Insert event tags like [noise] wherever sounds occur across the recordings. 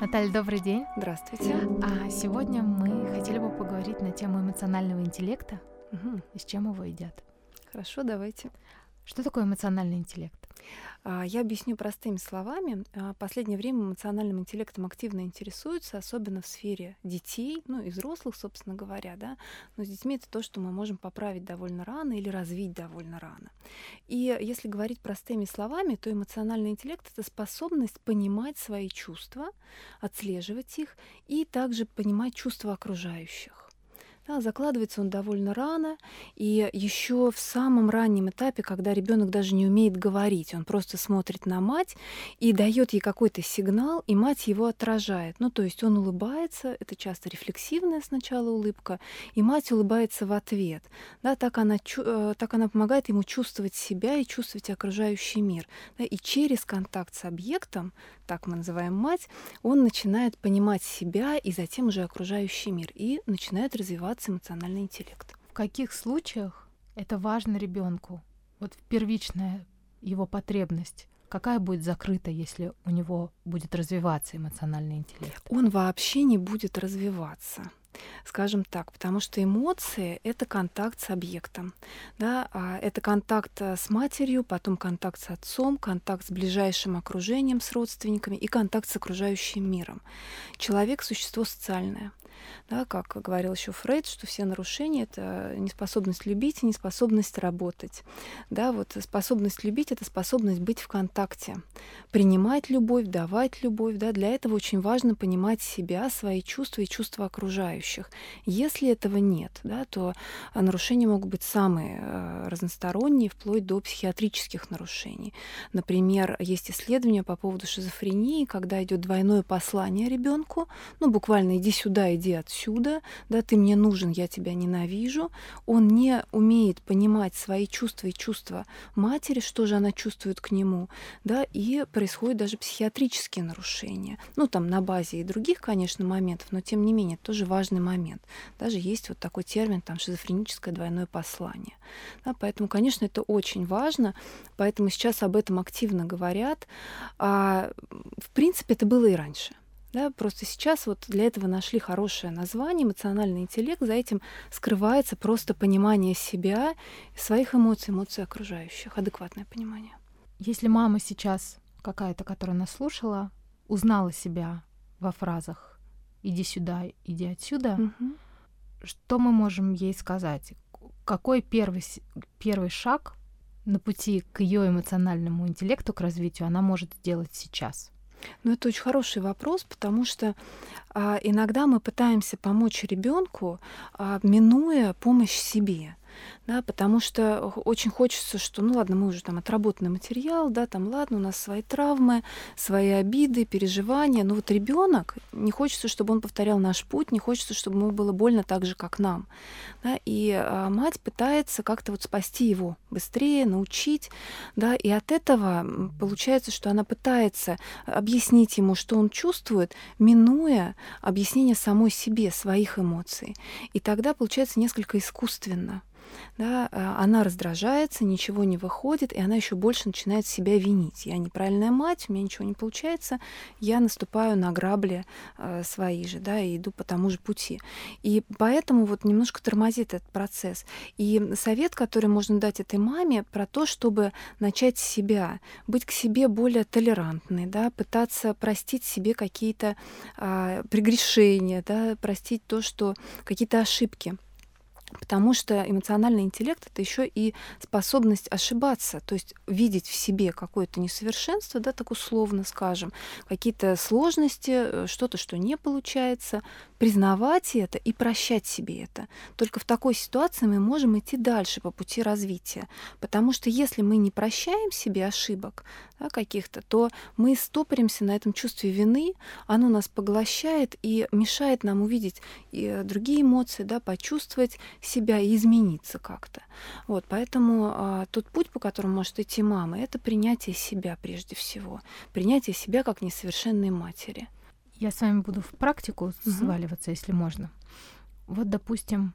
Наталья, добрый день. Здравствуйте. А сегодня мы хотели бы поговорить на тему эмоционального интеллекта Мгм. и с чем его едят. Хорошо, давайте. Что такое эмоциональный интеллект? А, Я объясню простыми словами. А, последнее время эмоциональным интеллектом активно интересуются, особенно в сфере детей, ну и взрослых, собственно говоря, да. Но с детьми это то, что мы можем поправить довольно рано или развить довольно рано. И если говорить простыми словами, то эмоциональный интеллект это способность понимать свои чувства, отслеживать их и также понимать чувства окружающих. Да, закладывается он довольно рано, и еще в самом раннем этапе, когда ребенок даже не умеет говорить, он просто смотрит на мать и дает ей какой-то сигнал, и мать его отражает. Ну, то есть он улыбается, это часто рефлексивная сначала улыбка, и мать улыбается в ответ. Да, так, она, э, так она помогает ему чувствовать себя и чувствовать окружающий мир. Да, и через контакт с объектом, так мы называем мать, он начинает понимать себя и затем уже окружающий мир, и начинает развиваться эмоциональный интеллект. В каких случаях это важно ребенку? Вот первичная его потребность. Какая будет закрыта, если у него будет развиваться эмоциональный интеллект? он вообще не будет развиваться. Скажем так, потому что эмоции — это контакт с объектом. Да? а Это контакт э, с матерью, потом контакт с отцом, контакт с ближайшим окружением, с родственниками и контакт с окружающим миром. Человек — существо социальное. Да, как говорил еще Фрейд, что все нарушения это неспособность любить и неспособность работать. Да, вот способность любить это способность быть в контакте, принимать любовь, давать любовь. Да, для этого очень важно понимать себя, свои чувства и чувства окружающих. Если этого нет, да, то нарушения могут быть самые э, разносторонние, вплоть до психиатрических нарушений. Например, есть исследования по поводу шизофрении, когда идет двойное послание ребенку, ну буквально иди сюда, иди отсюда, да, ты мне нужен, я тебя ненавижу. Он не умеет понимать свои чувства и чувства матери, что же она чувствует к нему, да, и происходят даже психиатрические нарушения. Ну, там на базе и других, конечно, моментов, но тем не менее, это тоже важный момент. Даже есть вот такой термин, там, шизофреническое двойное послание. Да, поэтому, конечно, это очень важно, поэтому сейчас об этом активно говорят. А, в принципе, это было и раньше. Да, просто сейчас вот для этого нашли хорошее название, эмоциональный интеллект. За этим скрывается просто понимание себя, своих эмоций, эмоций окружающих, адекватное понимание. Если мама сейчас какая-то, которая нас слушала, узнала себя во фразах «иди сюда, иди отсюда», Мгм. что мы можем ей сказать? Какой первый, первый шаг на пути к ее эмоциональному интеллекту, к развитию она может сделать сейчас? Ну, это очень хороший вопрос, потому что а, иногда мы пытаемся помочь ребенку, а, минуя помощь себе. Да, потому что очень хочется, что, ну ладно, мы уже там отработанный материал, да, там ладно, у нас свои травмы, свои обиды, переживания, но вот ребенок не хочется, чтобы он повторял наш путь, не хочется, чтобы ему было больно так же, как нам. Да, и а, мать пытается как-то вот спасти его быстрее, научить, да, и от этого получается, что она пытается объяснить ему, что он чувствует, минуя объяснение самой себе, своих эмоций. И тогда получается несколько искусственно. Да, а, она раздражается, ничего не выходит, и она еще больше начинает себя винить. Я неправильная мать, у меня ничего не получается, я наступаю на грабли э, свои же, да, и иду по тому же пути. И поэтому вот немножко тормозит этот процесс. И совет, который можно дать этой маме, про то, чтобы начать себя, быть к себе более толерантной, да, пытаться простить себе какие-то а, прегрешения, да, простить то, что какие-то ошибки. Потому что эмоциональный интеллект это еще и способность ошибаться, то есть видеть в себе какое-то несовершенство, да, так условно скажем, какие-то сложности, э, что-то, что не получается, признавать это и прощать себе это. Только в такой ситуации мы можем идти дальше по пути развития. Потому что если мы не прощаем себе ошибок да, каких-то, то мы стопоримся на этом чувстве вины, оно нас поглощает и мешает нам увидеть и э, другие эмоции, да, почувствовать себя и измениться как-то. Вот, поэтому а, тот путь, по которому может идти мама, это принятие себя прежде всего, принятие себя как несовершенной матери. Я с вами буду в практику Мгм. сваливаться, если можно. Вот, допустим,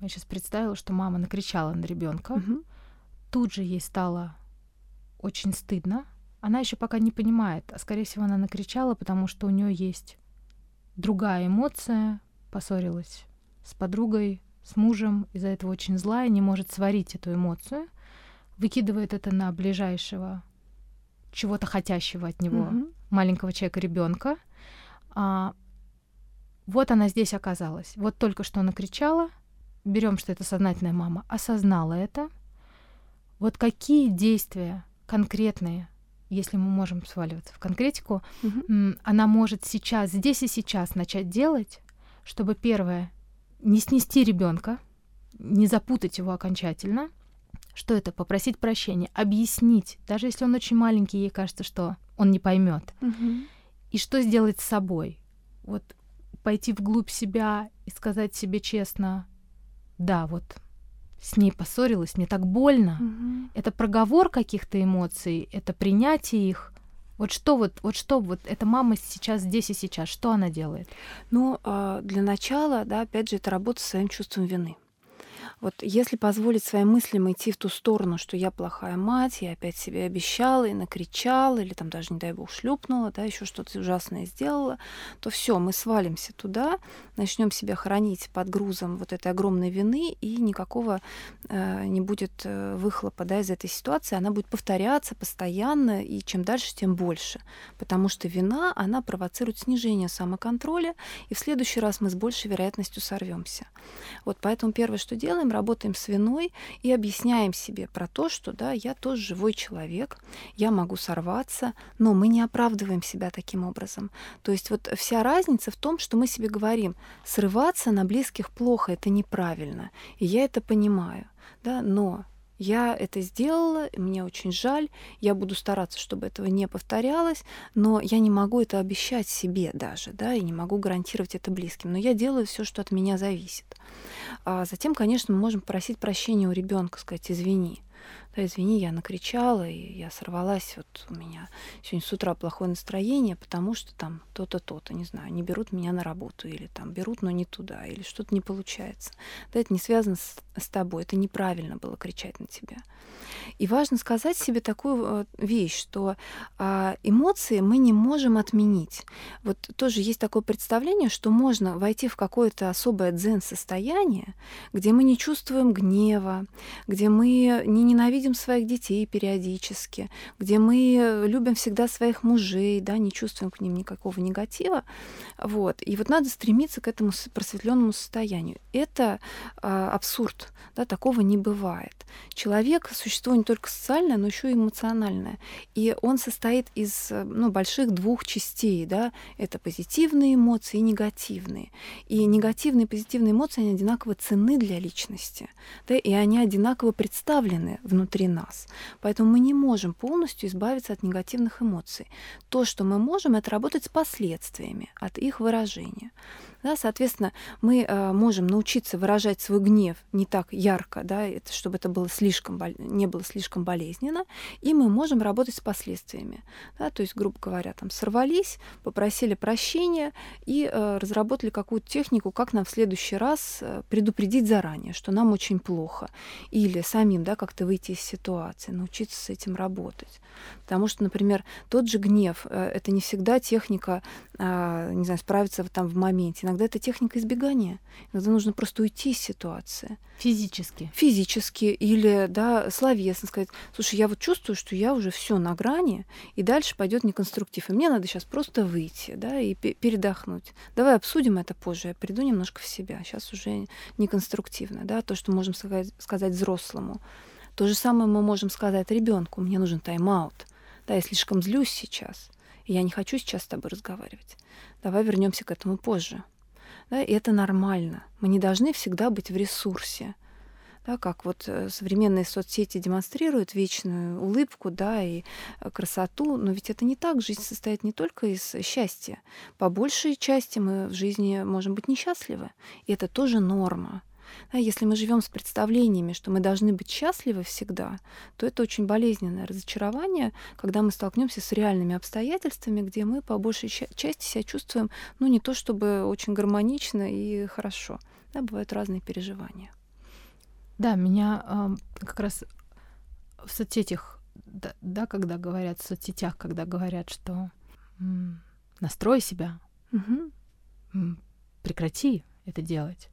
я сейчас представила, что мама накричала на ребенка. Мгм. Тут же ей стало очень стыдно она еще пока не понимает, а скорее всего она накричала, потому что у нее есть другая эмоция, поссорилась с подругой, с мужем, из-за этого очень злая, не может сварить эту эмоцию, выкидывает это на ближайшего чего-то хотящего от него mm-hmm. маленького человека, ребенка. А, вот она здесь оказалась. Вот только что она кричала. Берем, что это сознательная мама, осознала это. Вот какие действия конкретные, если мы можем сваливаться в конкретику, mm-hmm. она может сейчас, здесь и сейчас начать делать, чтобы первое не снести ребенка, не запутать его окончательно, что это? Попросить прощения, объяснить, даже если он очень маленький, ей кажется, что он не поймет. Угу. И что сделать с собой? Вот пойти вглубь себя и сказать себе честно, да, вот с ней поссорилась, мне так больно. Угу. Это проговор каких-то эмоций, это принятие их. Вот что вот, вот что вот эта мама сейчас здесь и сейчас, что она делает? Ну, а, для начала, да, опять же, это работа с своим чувством вины. Вот если позволить своим мыслям идти в ту сторону, что я плохая мать, я опять себе обещала и накричала, или там даже, не дай бог, шлепнула, да, еще что-то ужасное сделала, то все, мы свалимся туда, начнем себя хранить под грузом вот этой огромной вины, и никакого э, не будет э, выхлопа да, из этой ситуации. Она будет повторяться постоянно, и чем дальше, тем больше. Потому что вина, она провоцирует снижение самоконтроля, и в следующий раз мы с большей вероятностью сорвемся. Вот поэтому первое, что делаем, делаем, работаем с виной и объясняем себе про то, что да, я тоже живой человек, я могу сорваться, но мы не оправдываем себя таким образом. То есть вот вся разница в том, что мы себе говорим, срываться на близких плохо, это неправильно, и я это понимаю, да, но я это сделала, мне очень жаль, я буду стараться, чтобы этого не повторялось, но я не могу это обещать себе даже, да, и не могу гарантировать это близким, но я делаю все, что от меня зависит. А затем, конечно, мы можем просить прощения у ребенка, сказать, извини, извини, я накричала, и я сорвалась, вот у меня сегодня с утра плохое настроение, потому что там то-то, то-то, не знаю, не берут меня на работу, или там берут, но не туда, или что-то не получается. Да, это не связано с, с тобой, это неправильно было кричать на тебя. И важно сказать себе такую э, вещь, что а, эмоции мы не можем отменить. Вот тоже есть такое представление, что можно войти в какое-то особое дзен-состояние, где мы не чувствуем гнева, где мы не ненавидим своих детей периодически, где мы любим всегда своих мужей, да, не чувствуем к ним никакого негатива. Вот. И вот надо стремиться к этому просветленному состоянию. Это а, абсурд, да, такого не бывает. Человек — существо не только социальное, но еще и эмоциональное. И он состоит из ну, больших двух частей. Да? Это позитивные эмоции и негативные. И негативные и позитивные эмоции, они одинаково ценны для личности. Да? И они одинаково представлены внутри нас. Поэтому мы не можем полностью избавиться от негативных эмоций. То, что мы можем, это работать с последствиями от их выражения. Да, соответственно, мы э, можем научиться выражать свой гнев не так ярко, да, это, чтобы это было слишком, не было слишком болезненно, и мы можем работать с последствиями. Да, то есть, грубо говоря, там сорвались, попросили прощения и э, разработали какую-то технику, как нам в следующий раз э, предупредить заранее, что нам очень плохо, или самим да, как-то выйти из ситуации, научиться с этим работать. Потому что, например, тот же гнев э, — это не всегда техника, не знаю, справиться там в моменте Иногда это техника избегания. Иногда нужно просто уйти из ситуации. Физически. Физически или да, словесно сказать, слушай, я вот чувствую, что я уже все на грани, и дальше пойдет неконструктив. И мне надо сейчас просто выйти, да, и передохнуть. Давай обсудим это позже. Я приду немножко в себя. Сейчас уже неконструктивно, да, то, что можем сказать, сказать взрослому. То же самое мы можем сказать ребенку. Мне нужен тайм-аут. Да, я слишком злюсь сейчас. Я не хочу сейчас с тобой разговаривать. Давай вернемся к этому позже. Да, и это нормально. Мы не должны всегда быть в ресурсе. Да, как вот э, современные соцсети демонстрируют вечную улыбку, да, и э, красоту, но ведь это не так. Жизнь состоит не только из счастья. По большей части мы в жизни можем быть несчастливы, и это тоже норма. Да, если мы живем с представлениями, что мы должны быть счастливы всегда, то это очень болезненное разочарование, когда мы столкнемся с реальными обстоятельствами, где мы по большей части себя чувствуем, ну, не то чтобы очень гармонично и хорошо. Да, бывают разные переживания. Да, меня э, как раз в соцсетях да, да, когда говорят в соцсетях, когда говорят, что м, настрой себя, Мгм. м, прекрати это делать.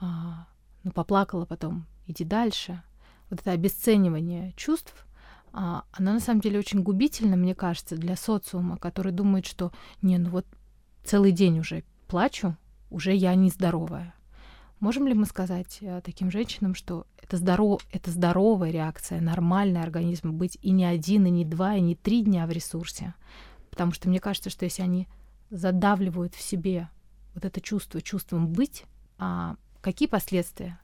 А, ну, поплакала потом, иди дальше. Вот это обесценивание чувств, а, оно на самом деле очень губительно, мне кажется, для социума, который думает, что не, ну вот целый день уже плачу, уже я нездоровая. Можем ли мы сказать э, таким женщинам, что это, здоров, это здоровая реакция, нормальный организм быть и не один, и не два, и не три дня в ресурсе? Потому что мне кажется, что если они задавливают в себе вот это чувство чувством быть, а какие последствия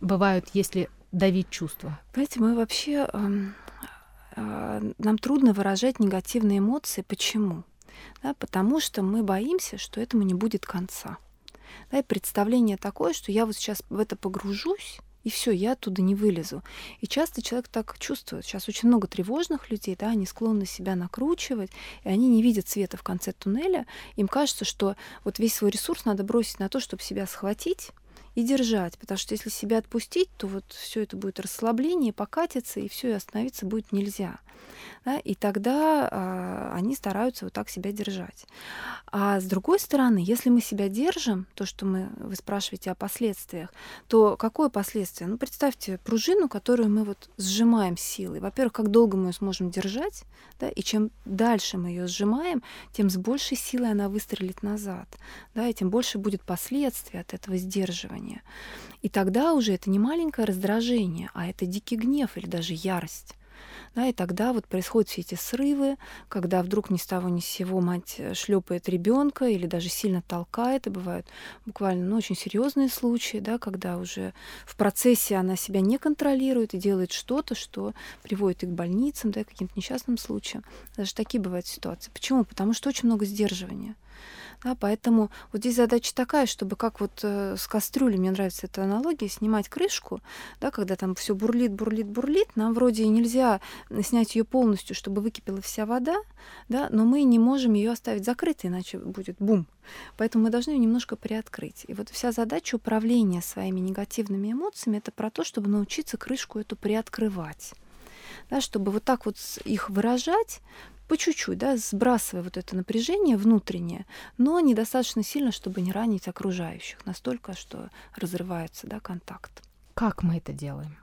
бывают, если давить чувство? Понимаете, мы вообще эм, э, нам трудно выражать негативные эмоции. Почему? Да, потому что мы боимся, что этому не будет конца. Да, и представление такое, что я вот сейчас в это погружусь, и все, я оттуда не вылезу. И часто человек так чувствует. Сейчас очень много тревожных людей, да, они склонны себя накручивать, и они не видят света в конце туннеля. Им кажется, что вот весь свой ресурс надо бросить на то, чтобы себя схватить и держать, потому что если себя отпустить, то вот все это будет расслабление, покатится, и все, и остановиться будет нельзя. Да? И тогда а, они стараются вот так себя держать. А с другой стороны, если мы себя держим, то, что мы, вы спрашиваете о последствиях, то какое последствие? Ну, представьте пружину, которую мы вот сжимаем силой. Во-первых, как долго мы ее сможем держать, да, и чем дальше мы ее сжимаем, тем с большей силой она выстрелит назад, да, и тем больше будет последствий от этого сдерживания. И тогда уже это не маленькое раздражение, а это дикий гнев или даже ярость. Да, и тогда вот происходят все эти срывы, когда вдруг ни с того ни с сего мать шлепает ребенка или даже сильно толкает, и бывают буквально ну, очень серьезные случаи, да, когда уже в процессе она себя не контролирует и делает что-то, что приводит и к больницам, да, к каким-то несчастным случаям. Даже такие бывают ситуации. Почему? Потому что очень много сдерживания. Да, поэтому вот здесь задача такая, чтобы как вот э, с кастрюлей, мне нравится эта аналогия, снимать крышку, да, когда там все бурлит, бурлит, бурлит, нам вроде и нельзя снять ее полностью, чтобы выкипела вся вода, да, но мы не можем ее оставить закрытой, иначе будет бум. Поэтому мы должны ее немножко приоткрыть. И вот вся задача управления своими негативными эмоциями это про то, чтобы научиться крышку эту приоткрывать. Да, чтобы вот так вот их выражать, по чуть-чуть, да, сбрасывая вот это напряжение внутреннее, но недостаточно сильно, чтобы не ранить окружающих, настолько, что разрывается да, контакт. Как мы это делаем?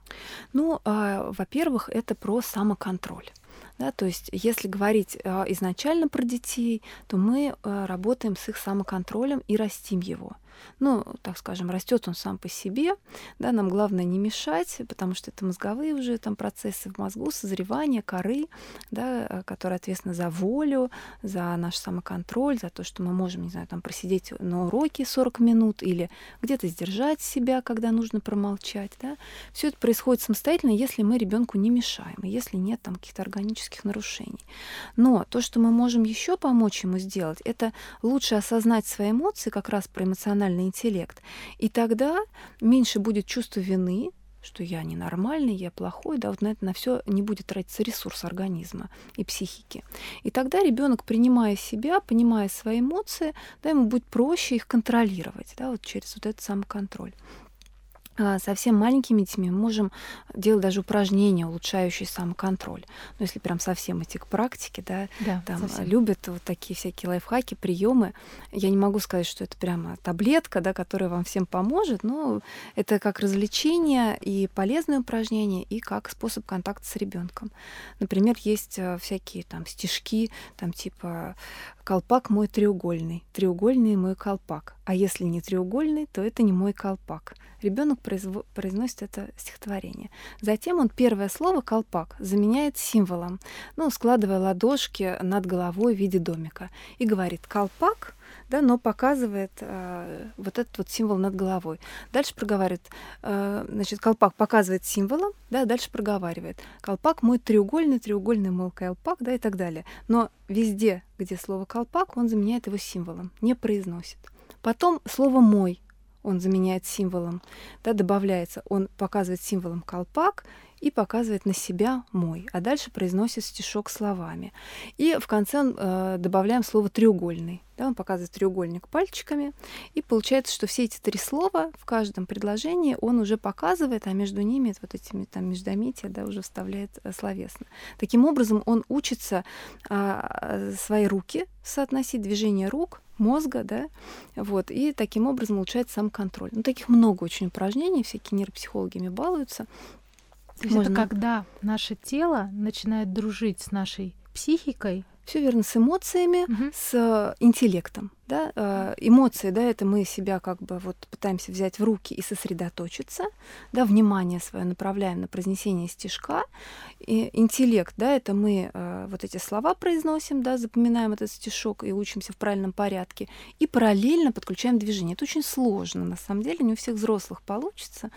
Ну, э, во-первых, это про самоконтроль. Да, то есть, если говорить э, изначально про детей, то мы э, работаем с их самоконтролем и растим его ну, так скажем, растет он сам по себе, да, нам главное не мешать, потому что это мозговые уже там процессы в мозгу, созревание коры, да, э, которые ответственны за волю, за наш самоконтроль, за то, что мы можем, не знаю, там просидеть на уроке 40 минут или где-то сдержать себя, когда нужно промолчать, да. Все это происходит самостоятельно, если мы ребенку не мешаем, если нет там каких-то органических нарушений. Но то, что мы можем еще помочь ему сделать, это лучше осознать свои эмоции, как раз про эмоциональный эмоциональный интеллект. И тогда меньше будет чувство вины, что я ненормальный, я плохой, да, вот на это на все не будет тратиться ресурс организма и психики. И тогда ребенок, принимая себя, понимая свои эмоции, да, ему будет проще их контролировать, да, вот через вот этот самоконтроль. А, совсем маленькими детьми мы можем делать даже упражнения, улучшающие самоконтроль. Ну, если прям совсем идти к практике, да, да там совсем. любят вот такие всякие лайфхаки, приемы. Я не могу сказать, что это прямо таблетка, да, которая вам всем поможет, но это как развлечение и полезное упражнение, и как способ контакта с ребенком. Например, есть э, всякие там стишки, там типа колпак мой треугольный, треугольный мой колпак. А если не треугольный, то это не мой колпак. Ребенок произво- произносит это стихотворение. Затем он первое слово колпак заменяет символом, ну, складывая ладошки над головой в виде домика. И говорит колпак да, но показывает э, вот этот вот символ над головой. Дальше проговаривает, э, значит, колпак показывает символом, да, дальше проговаривает. Колпак мой треугольный, треугольный мой колпак, да, и так далее. Но везде, где слово колпак, он заменяет его символом, не произносит. Потом слово мой он заменяет символом, да, добавляется, он показывает символом колпак, и показывает на себя мой, а дальше произносит стишок словами. И в конце э, добавляем слово треугольный. Да, он показывает треугольник пальчиками, и получается, что все эти три слова в каждом предложении он уже показывает, а между ними вот этими там междометия да, уже вставляет э, словесно. Таким образом, он учится э, свои руки соотносить, движение рук, мозга, да, вот, и таким образом улучшает сам контроль. Ну, таких много очень упражнений, всякие нейропсихологи ими балуются. То есть Можно... это когда наше тело начинает дружить с нашей психикой. Все верно, с эмоциями, угу. с интеллектом да, э, эмоции, да, это мы себя как бы вот пытаемся взять в руки и сосредоточиться, да, внимание свое направляем на произнесение стишка, и интеллект, да, это мы э, вот эти слова произносим, да, запоминаем этот стишок и учимся в правильном порядке, и параллельно подключаем движение. Это очень сложно, на самом деле, не у всех взрослых получится,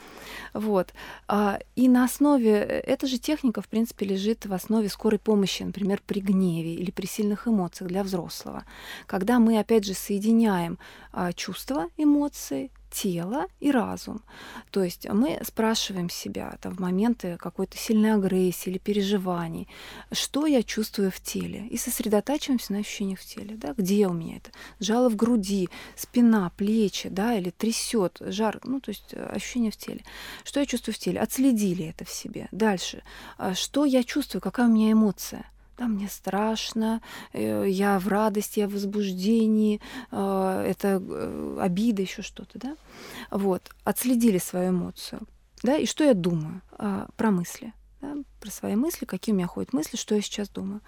вот. А, и на основе, э, эта же техника, в принципе, лежит в основе скорой помощи, например, при гневе или при сильных эмоциях для взрослого, когда мы, опять же, соединяем а, чувства, эмоции, тело и разум. То есть мы спрашиваем себя там, в моменты какой-то сильной агрессии или переживаний, что я чувствую в теле, и сосредотачиваемся на ощущениях в теле. Да? Где у меня это? Жало в груди, спина, плечи, да, или трясет, жар, ну, то есть э, ощущения в теле. Что я чувствую в теле? Отследили это в себе. Дальше. А что я чувствую? Какая у меня эмоция? Да, мне страшно, э, я в радости, я в возбуждении, э, это э, обида, еще что-то, да. Вот, отследили свою эмоцию, да, и что я думаю про мысли, да, про свои мысли, какие у меня ходят мысли, что я сейчас думаю.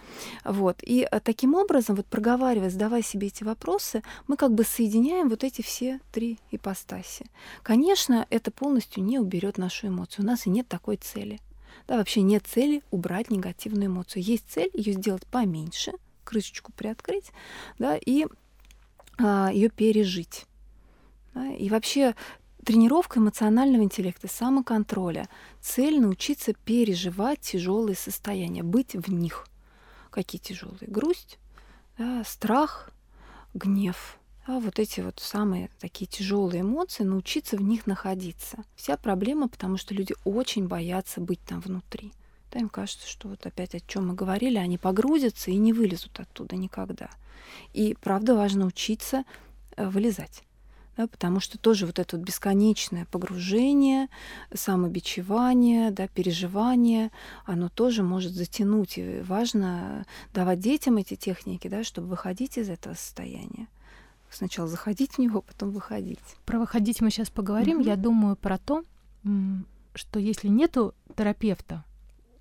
Вот. И таким образом, вот проговаривая, задавая себе эти вопросы, мы как бы соединяем вот эти все три ипостаси. Конечно, это полностью не уберет нашу эмоцию. У нас и нет такой цели. Да, вообще нет цели убрать негативную эмоцию. Есть цель ее сделать поменьше, крышечку приоткрыть, да, и а, ее пережить. Да, и вообще тренировка эмоционального интеллекта, самоконтроля. Цель научиться переживать тяжелые состояния, быть в них. Какие тяжелые? Грусть, да, страх, гнев, а вот эти вот самые такие тяжелые эмоции, научиться в них находиться. Вся проблема, потому что люди очень боятся быть там внутри. Да, им кажется, что вот опять о чем мы говорили, они погрузятся и не вылезут оттуда никогда. И правда важно учиться э, вылезать. Да, потому что тоже вот это вот бесконечное погружение, самобичевание, да, переживание, оно тоже может затянуть. И важно давать детям эти техники, да, чтобы выходить из этого состояния сначала заходить в него, потом выходить. Про выходить мы сейчас поговорим. Mm-hmm. Я думаю про то, что если нету терапевта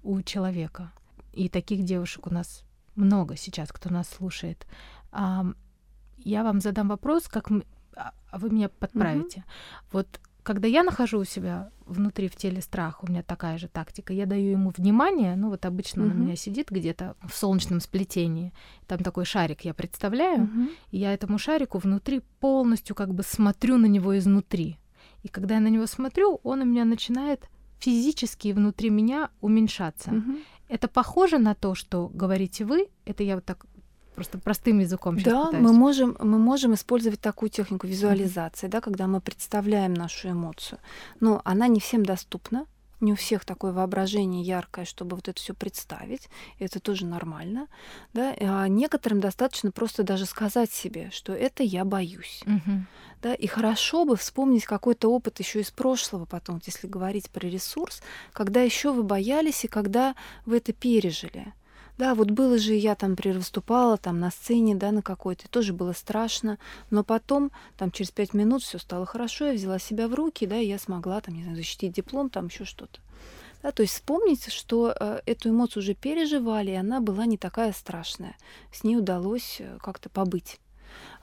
у человека, и таких девушек у нас много сейчас, кто нас слушает, я вам задам вопрос, как а, а вы меня подправите. Mm-hmm. Вот когда я нахожу у себя внутри в теле страх, у меня такая же тактика, я даю ему внимание, ну вот обычно uh-huh. он у меня сидит где-то в солнечном сплетении, там такой шарик я представляю, uh-huh. и я этому шарику внутри полностью как бы смотрю на него изнутри. И когда я на него смотрю, он у меня начинает физически внутри меня уменьшаться. Uh-huh. Это похоже на то, что говорите вы, это я вот так просто простым языком Да, пытаюсь. мы можем, мы можем использовать такую технику визуализации, mm-hmm. да, когда мы представляем нашу эмоцию. Но она не всем доступна. Не у всех такое воображение яркое, чтобы вот это все представить. Это тоже нормально. Да? А некоторым достаточно просто даже сказать себе, что это я боюсь. Угу. Да? И хорошо бы вспомнить какой-то опыт еще из прошлого потом, если говорить про ресурс, когда еще вы боялись и когда вы это пережили. Да, вот было же, я там выступала там на сцене, да, на какой-то, тоже было страшно, но потом, там через пять минут все стало хорошо, я взяла себя в руки, да, и я смогла там, не знаю, защитить диплом, там еще что-то. Да, то есть вспомните, что э, эту эмоцию уже переживали, и она была не такая страшная. С ней удалось э, как-то побыть.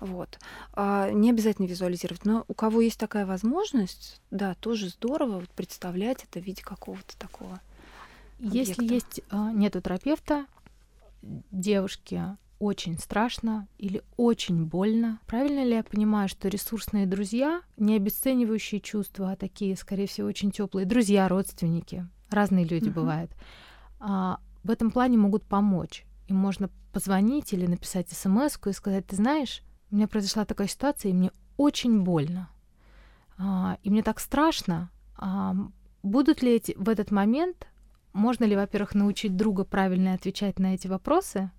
Вот. А не обязательно визуализировать, но у кого есть такая возможность, да, тоже здорово вот представлять это в виде какого-то такого. Объекта. Если есть э, нету терапевта, девушке очень страшно или очень больно. Правильно ли я понимаю, что ресурсные друзья, не обесценивающие чувства, а такие, скорее всего, очень теплые друзья, родственники, разные люди uh-huh. бывают, а, в этом плане могут помочь. Им можно позвонить или написать смс и сказать, ты знаешь, у меня произошла такая ситуация, и мне очень больно. А, и мне так страшно. А, будут ли эти в этот момент можно ли, во-первых, научить друга правильно отвечать на эти вопросы?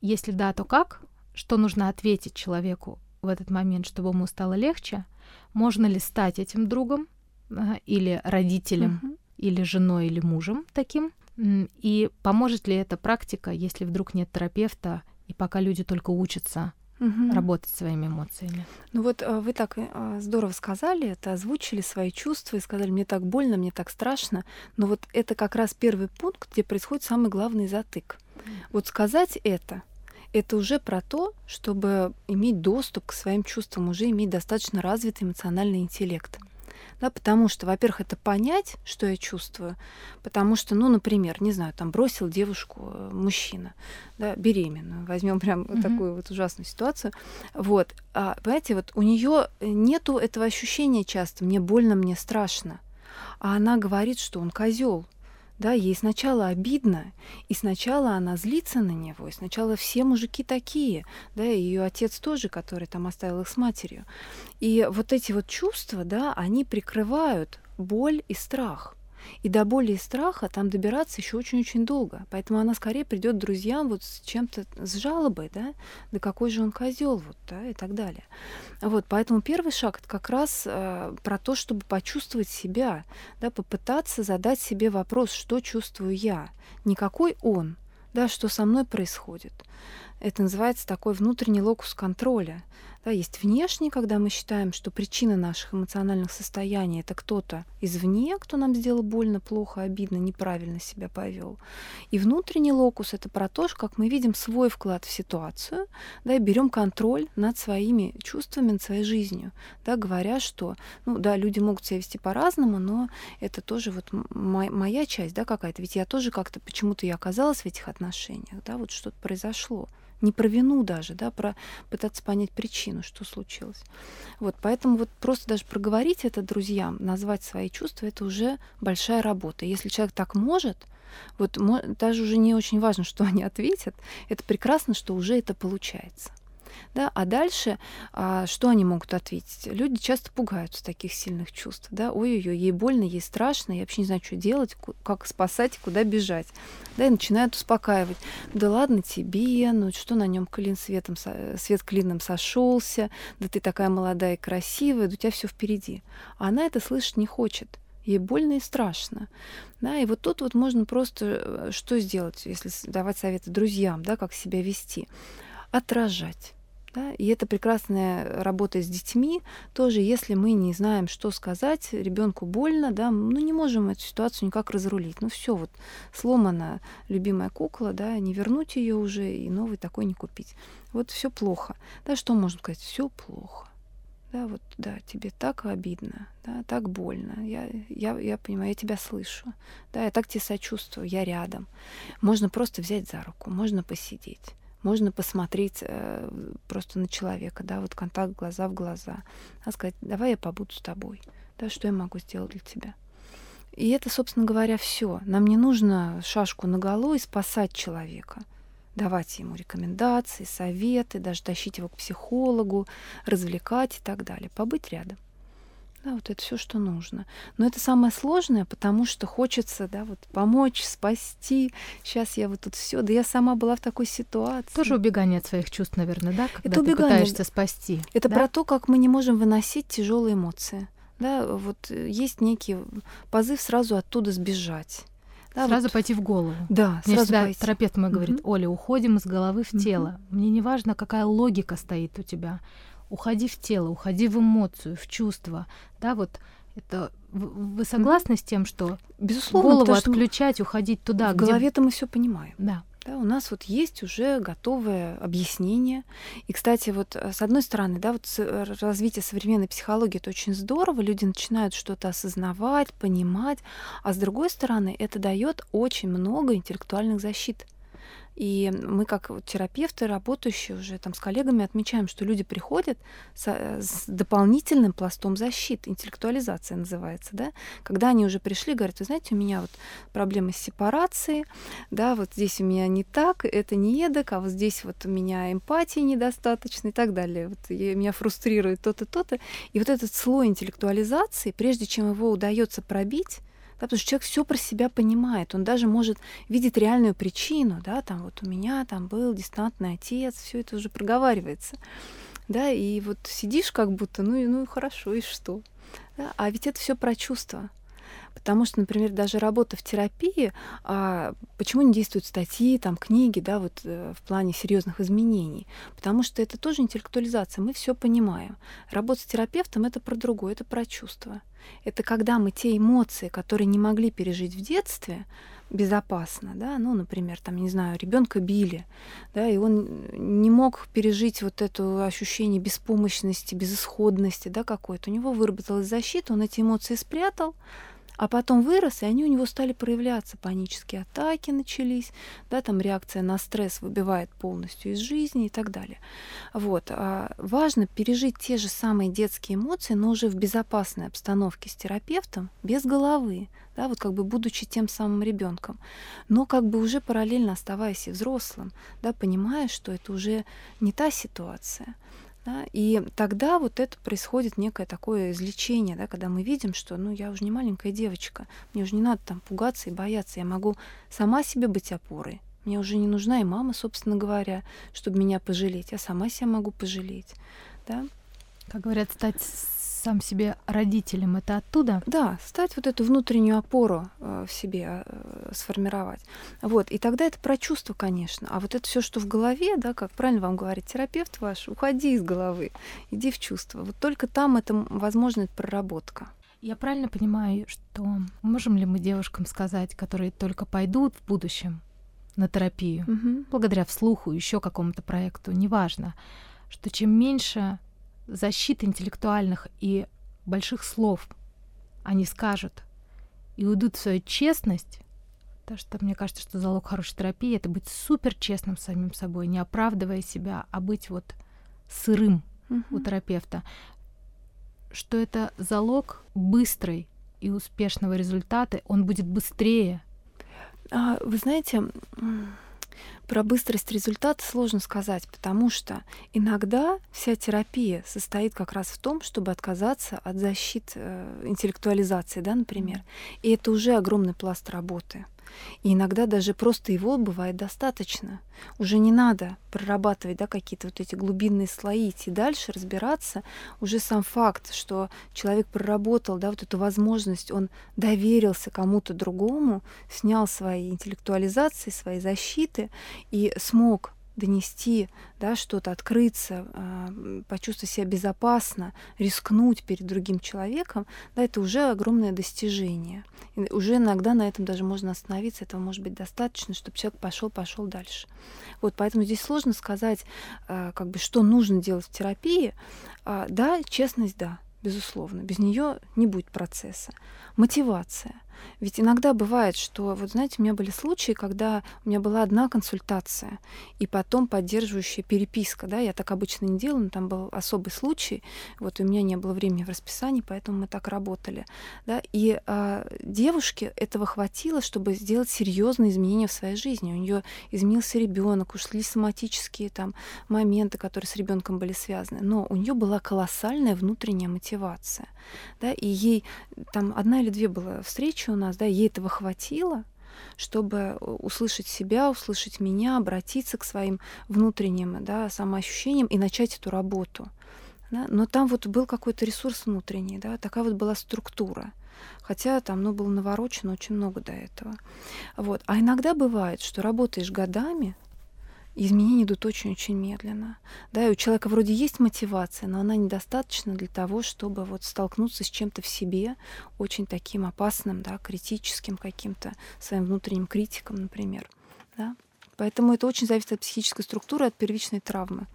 Если да, то как? Что нужно ответить человеку в этот момент, чтобы ему стало легче? Можно ли стать этим другом или родителем, uh-huh. или женой, или мужем таким? И поможет ли эта практика, если вдруг нет терапевта, и пока люди только учатся угу. работать своими эмоциями. Ну вот а, вы так а, здорово сказали, это озвучили свои чувства и сказали, мне так больно, мне так страшно. Но вот это как раз первый пункт, где происходит самый главный затык. Вот сказать это, это уже про то, чтобы иметь доступ к своим чувствам, уже иметь достаточно развитый эмоциональный интеллект. Да, потому что, во-первых, это понять, что я чувствую, потому что, ну, например, не знаю, там бросил девушку э, мужчина, да, беременную, возьмем прям mm-hmm. такую вот ужасную ситуацию, вот, а, понимаете, вот у нее нету этого ощущения часто, мне больно, мне страшно, а она говорит, что он козел, да, ей сначала обидно, и сначала она злится на него, и сначала все мужики такие, да, и ее отец тоже, который там оставил их с матерью. И вот эти вот чувства, да, они прикрывают боль и страх. И до боли и страха там добираться еще очень-очень долго. Поэтому она скорее придет друзьям вот с чем-то, с жалобой, да, да какой же он козел, вот, да, и так далее. Вот, поэтому первый шаг это как раз э, про то, чтобы почувствовать себя, да, попытаться задать себе вопрос, что чувствую я, не какой он, да, что со мной происходит. Это называется такой внутренний локус контроля. Да, есть внешний, когда мы считаем, что причина наших эмоциональных состояний это кто-то извне, кто нам сделал больно, плохо, обидно, неправильно себя повел. И внутренний локус это про то, как мы видим свой вклад в ситуацию, да, и берем контроль над своими чувствами, над своей жизнью, да, говоря, что, ну да, люди могут себя вести по-разному, но это тоже вот моя часть, да, какая-то. Ведь я тоже как-то почему-то я оказалась в этих отношениях, да, вот что-то произошло не про вину даже, да, про пытаться понять причину, что случилось. Вот, поэтому вот просто даже проговорить это друзьям, назвать свои чувства, это уже большая работа. Если человек так может, вот даже уже не очень важно, что они ответят, это прекрасно, что уже это получается. Да? А дальше, а, что они могут ответить? Люди часто пугаются таких сильных чувств. Да? Ой-ой-ой, ей больно, ей страшно, я вообще не знаю, что делать, как спасать, куда бежать. Да, и начинают успокаивать. Да ладно тебе, ну что на нем клин светом, свет клином сошелся, да ты такая молодая и красивая, да у тебя все впереди. А она это слышать не хочет ей больно и страшно. Да, и вот тут вот можно просто э, что сделать, если давать советы друзьям, да, как себя вести? Отражать. Да? И это прекрасная работа с детьми. Тоже, если мы не знаем, что сказать, ребенку больно, да, ну не можем эту ситуацию никак разрулить. Ну все, вот сломана любимая кукла, да, не вернуть ее уже и новый такой не купить. Вот все плохо. Да, что можно сказать? Все плохо. Да, вот, да, тебе так обидно, да, так больно. Я, я, я понимаю, я тебя слышу. Да, я так тебе сочувствую, я рядом. Можно просто взять за руку, можно посидеть можно посмотреть э, просто на человека, да, вот контакт глаза в глаза, а сказать, давай я побуду с тобой, да, что я могу сделать для тебя. И это, собственно говоря, все. Нам не нужно шашку на голову и спасать человека, давать ему рекомендации, советы, даже тащить его к психологу, развлекать и так далее. Побыть рядом. Да, вот это все, что нужно. Но это самое сложное, потому что хочется, да, вот помочь, спасти. Сейчас я вот тут все, да я сама была в такой ситуации. Тоже убегание от своих чувств, наверное, да, когда это убегание. ты пытаешься спасти. Это да? про то, как мы не можем выносить тяжелые эмоции. Да, вот есть некий позыв сразу оттуда сбежать. Да, сразу вот. пойти в голову. Да, Мне сразу всегда пойти. терапевт мой говорит. Оля, уходим из головы в тело. Мне не важно, какая логика стоит у тебя уходи в тело, уходи в эмоцию, в чувство. Да, вот это вы согласны с тем, что безусловно голову отключать, уходить туда, в где... голове-то мы все понимаем. Да. Да, у нас вот есть уже готовое объяснение. И, кстати, вот э, с одной стороны, да, вот развитие современной психологии это очень здорово, люди начинают что-то осознавать, понимать, а с другой стороны, это дает очень много интеллектуальных защит. И мы, как терапевты, работающие уже там с коллегами, отмечаем, что люди приходят с, э, с дополнительным пластом защиты, интеллектуализация называется, да, когда они уже пришли, говорят, вы знаете, у меня вот проблемы с сепарацией, да, вот здесь у меня не так, это не едок, а вот здесь вот у меня эмпатии недостаточно и так далее, вот и меня фрустрирует то-то, то-то. И вот этот слой интеллектуализации, прежде чем его удается пробить, потому что человек все про себя понимает, он даже может видеть реальную причину, да, там вот у меня там был дистантный отец, все это уже проговаривается, да, и вот сидишь как будто, ну и ну хорошо, и что, да? а ведь это все про чувства. Потому что, например, даже работа в терапии, а, почему не действуют статьи, там, книги, да, вот э, в плане серьезных изменений? Потому что это тоже интеллектуализация, мы все понимаем. Работа с терапевтом это про другое, это про чувства. Это когда мы те эмоции, которые не могли пережить в детстве, безопасно, да, ну, например, там, не знаю, ребенка били, да, и он не мог пережить вот это ощущение беспомощности, безысходности, да, какой-то. У него выработалась защита, он эти эмоции спрятал, а потом вырос, и они у него стали проявляться. Панические атаки начались, да, там реакция на стресс выбивает полностью из жизни и так далее. Вот. А важно пережить те же самые детские эмоции, но уже в безопасной обстановке с терапевтом, без головы, да, вот как бы будучи тем самым ребенком, но как бы уже параллельно оставаясь и взрослым, да, понимая, что это уже не та ситуация. Да? И тогда вот это происходит некое такое излечение, да, когда мы видим, что ну, я уже не маленькая девочка, мне уже не надо там пугаться и бояться, я могу сама себе быть опорой. Мне уже не нужна и мама, собственно говоря, чтобы меня пожалеть. Я сама себя могу пожалеть. Да? Как говорят, стать сам себе родителем, это оттуда? Да, стать вот эту внутреннюю опору э, в себе э, сформировать. Вот, и тогда это про чувства, конечно. А вот это все, что в голове, да, как правильно вам говорит терапевт ваш, уходи из головы, иди в чувства. Вот только там это, возможно, это проработка. Я правильно понимаю, что можем ли мы девушкам сказать, которые только пойдут в будущем на терапию, угу. благодаря вслуху, еще какому-то проекту, неважно, что чем меньше защиты интеллектуальных и больших слов они скажут и уйдут в свою честность, потому что мне кажется, что залог хорошей терапии — это быть супер честным самим собой, не оправдывая себя, а быть вот сырым uh-huh. у терапевта, что это залог быстрой и успешного результата, он будет быстрее. А, вы знаете, про быстрость результата сложно сказать, потому что иногда вся терапия состоит как раз в том, чтобы отказаться от защит э, интеллектуализации, да, например. И это уже огромный пласт работы. И иногда даже просто его бывает достаточно. Уже не надо прорабатывать да, какие-то вот эти глубинные слои, идти дальше, разбираться. Уже сам факт, что человек проработал да, вот эту возможность, он доверился кому-то другому, снял свои интеллектуализации, свои защиты и смог донести да, что-то, открыться, а, почувствовать себя безопасно, рискнуть перед другим человеком, да, это уже огромное достижение. И уже иногда на этом даже можно остановиться, этого может быть достаточно, чтобы человек пошел, пошел дальше. Вот, поэтому здесь сложно сказать, а, как бы, что нужно делать в терапии. А, да, честность, да, безусловно. Без нее не будет процесса. Мотивация. Ведь иногда бывает, что, вот знаете, у меня были случаи, когда у меня была одна консультация, и потом поддерживающая переписка, да, я так обычно не делаю, но там был особый случай, вот у меня не было времени в расписании, поэтому мы так работали, да, и а, девушке этого хватило, чтобы сделать серьезные изменения в своей жизни. У нее изменился ребенок, ушли соматические там моменты, которые с ребенком были связаны, но у нее была колоссальная внутренняя мотивация, да, и ей там одна или две было встречи у нас, да, ей этого хватило, чтобы услышать себя, услышать меня, обратиться к своим внутренним да, самоощущениям и начать эту работу. Да? Но там вот был какой-то ресурс внутренний, да, такая вот была структура. Хотя там ну, было наворочено очень много до этого. Вот. А иногда бывает, что работаешь годами, изменения идут очень-очень медленно. Да, и у человека вроде есть мотивация, но она недостаточна для того, чтобы вот столкнуться с чем-то в себе, очень таким опасным, да, критическим каким-то, своим внутренним критиком, например. Да. Поэтому это очень зависит от психической структуры, от первичной травмы.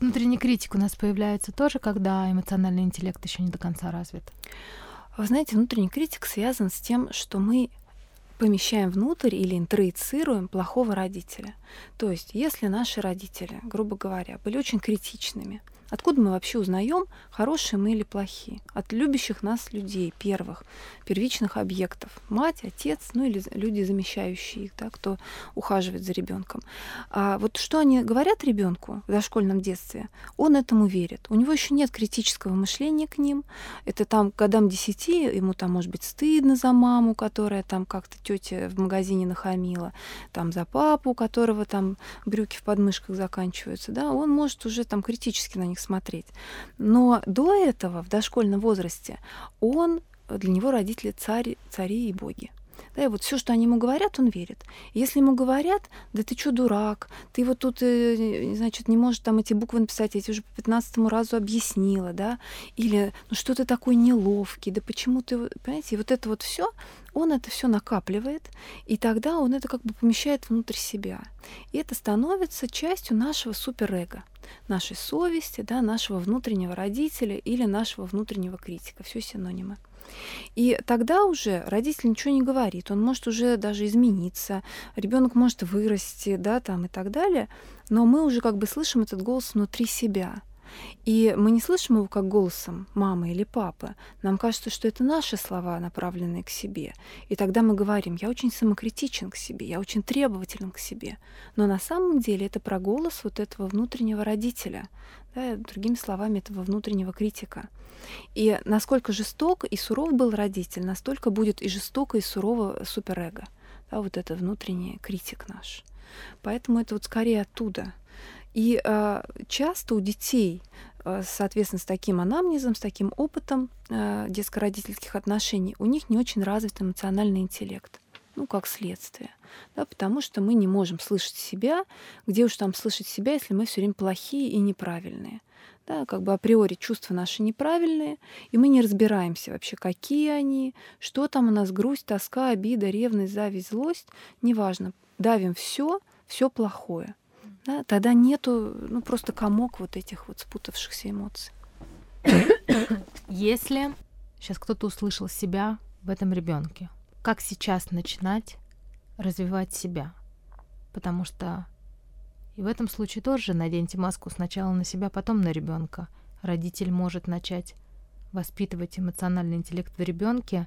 Внутренний критик у нас появляется тоже, когда эмоциональный интеллект еще не до конца развит. Вы знаете, внутренний критик связан с тем, что мы помещаем внутрь или интроицируем плохого родителя. То есть, если наши родители, грубо говоря, были очень критичными, Откуда мы вообще узнаем, хорошие мы или плохие? От любящих нас людей, первых, первичных объектов. Мать, отец, ну или люди, замещающие их, да, кто ухаживает за ребенком. А вот что они говорят ребенку в дошкольном детстве, он этому верит. У него еще нет критического мышления к ним. Это там годам 10, ему там может быть стыдно за маму, которая там как-то тетя в магазине нахамила, там за папу, у которого там брюки в подмышках заканчиваются, да, он может уже там критически на них смотреть. Но до этого, в дошкольном возрасте, он для него родители цари, цари и боги. Да, и вот все, что они ему говорят, он верит. Если ему говорят, да ты что, дурак, ты вот тут, э, значит, не можешь там эти буквы написать, я тебе уже по пятнадцатому разу объяснила, да, или ну что ты такой неловкий, да почему ты, понимаете, и вот это вот все, он это все накапливает, и тогда он это как бы помещает внутрь себя. И это становится частью нашего суперэго, нашей совести, да, нашего внутреннего родителя или нашего внутреннего критика. Все синонимы. И тогда уже родитель ничего не говорит, он может уже даже измениться, ребенок может вырасти, да, там и так далее, но мы уже как бы слышим этот голос внутри себя. И мы не слышим его как голосом мамы или папы. Нам кажется, что это наши слова, направленные к себе. И тогда мы говорим, я очень самокритичен к себе, я очень требователен к себе. Но на самом деле это про голос вот этого внутреннего родителя, да, другими словами, этого внутреннего критика. И насколько жесток и суров был родитель, настолько будет и жестоко, и сурово суперэго. Да, вот это внутренний критик наш. Поэтому это вот скорее оттуда. И э, часто у детей, э, соответственно, с таким анамнезом, с таким опытом э, детско-родительских отношений, у них не очень развит эмоциональный интеллект. Ну, как следствие. Да, потому что мы не можем слышать себя, где уж там слышать себя, если мы все время плохие и неправильные да, как бы априори чувства наши неправильные, и мы не разбираемся вообще, какие они, что там у нас грусть, тоска, обида, ревность, зависть, злость, неважно. Давим все, все плохое. Да, тогда нету, ну просто комок вот этих вот спутавшихся эмоций. Если сейчас кто-то услышал себя в этом ребенке, как сейчас начинать развивать себя? Потому что и в этом случае тоже наденьте маску сначала на себя, потом на ребенка. Родитель может начать воспитывать эмоциональный интеллект в ребенке,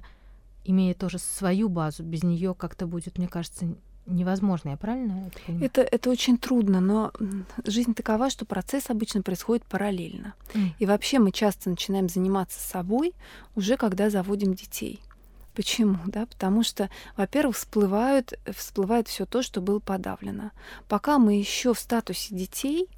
имея тоже свою базу. Без нее как-то будет, мне кажется, невозможно. Я правильно это понимаю? Это, это очень трудно, но жизнь такова, что процесс обычно происходит параллельно. Mm. И вообще мы часто начинаем заниматься собой уже когда заводим детей. Почему? Да? Потому что, во-первых, всплывают, всплывает все то, что было подавлено. Пока мы еще в статусе детей,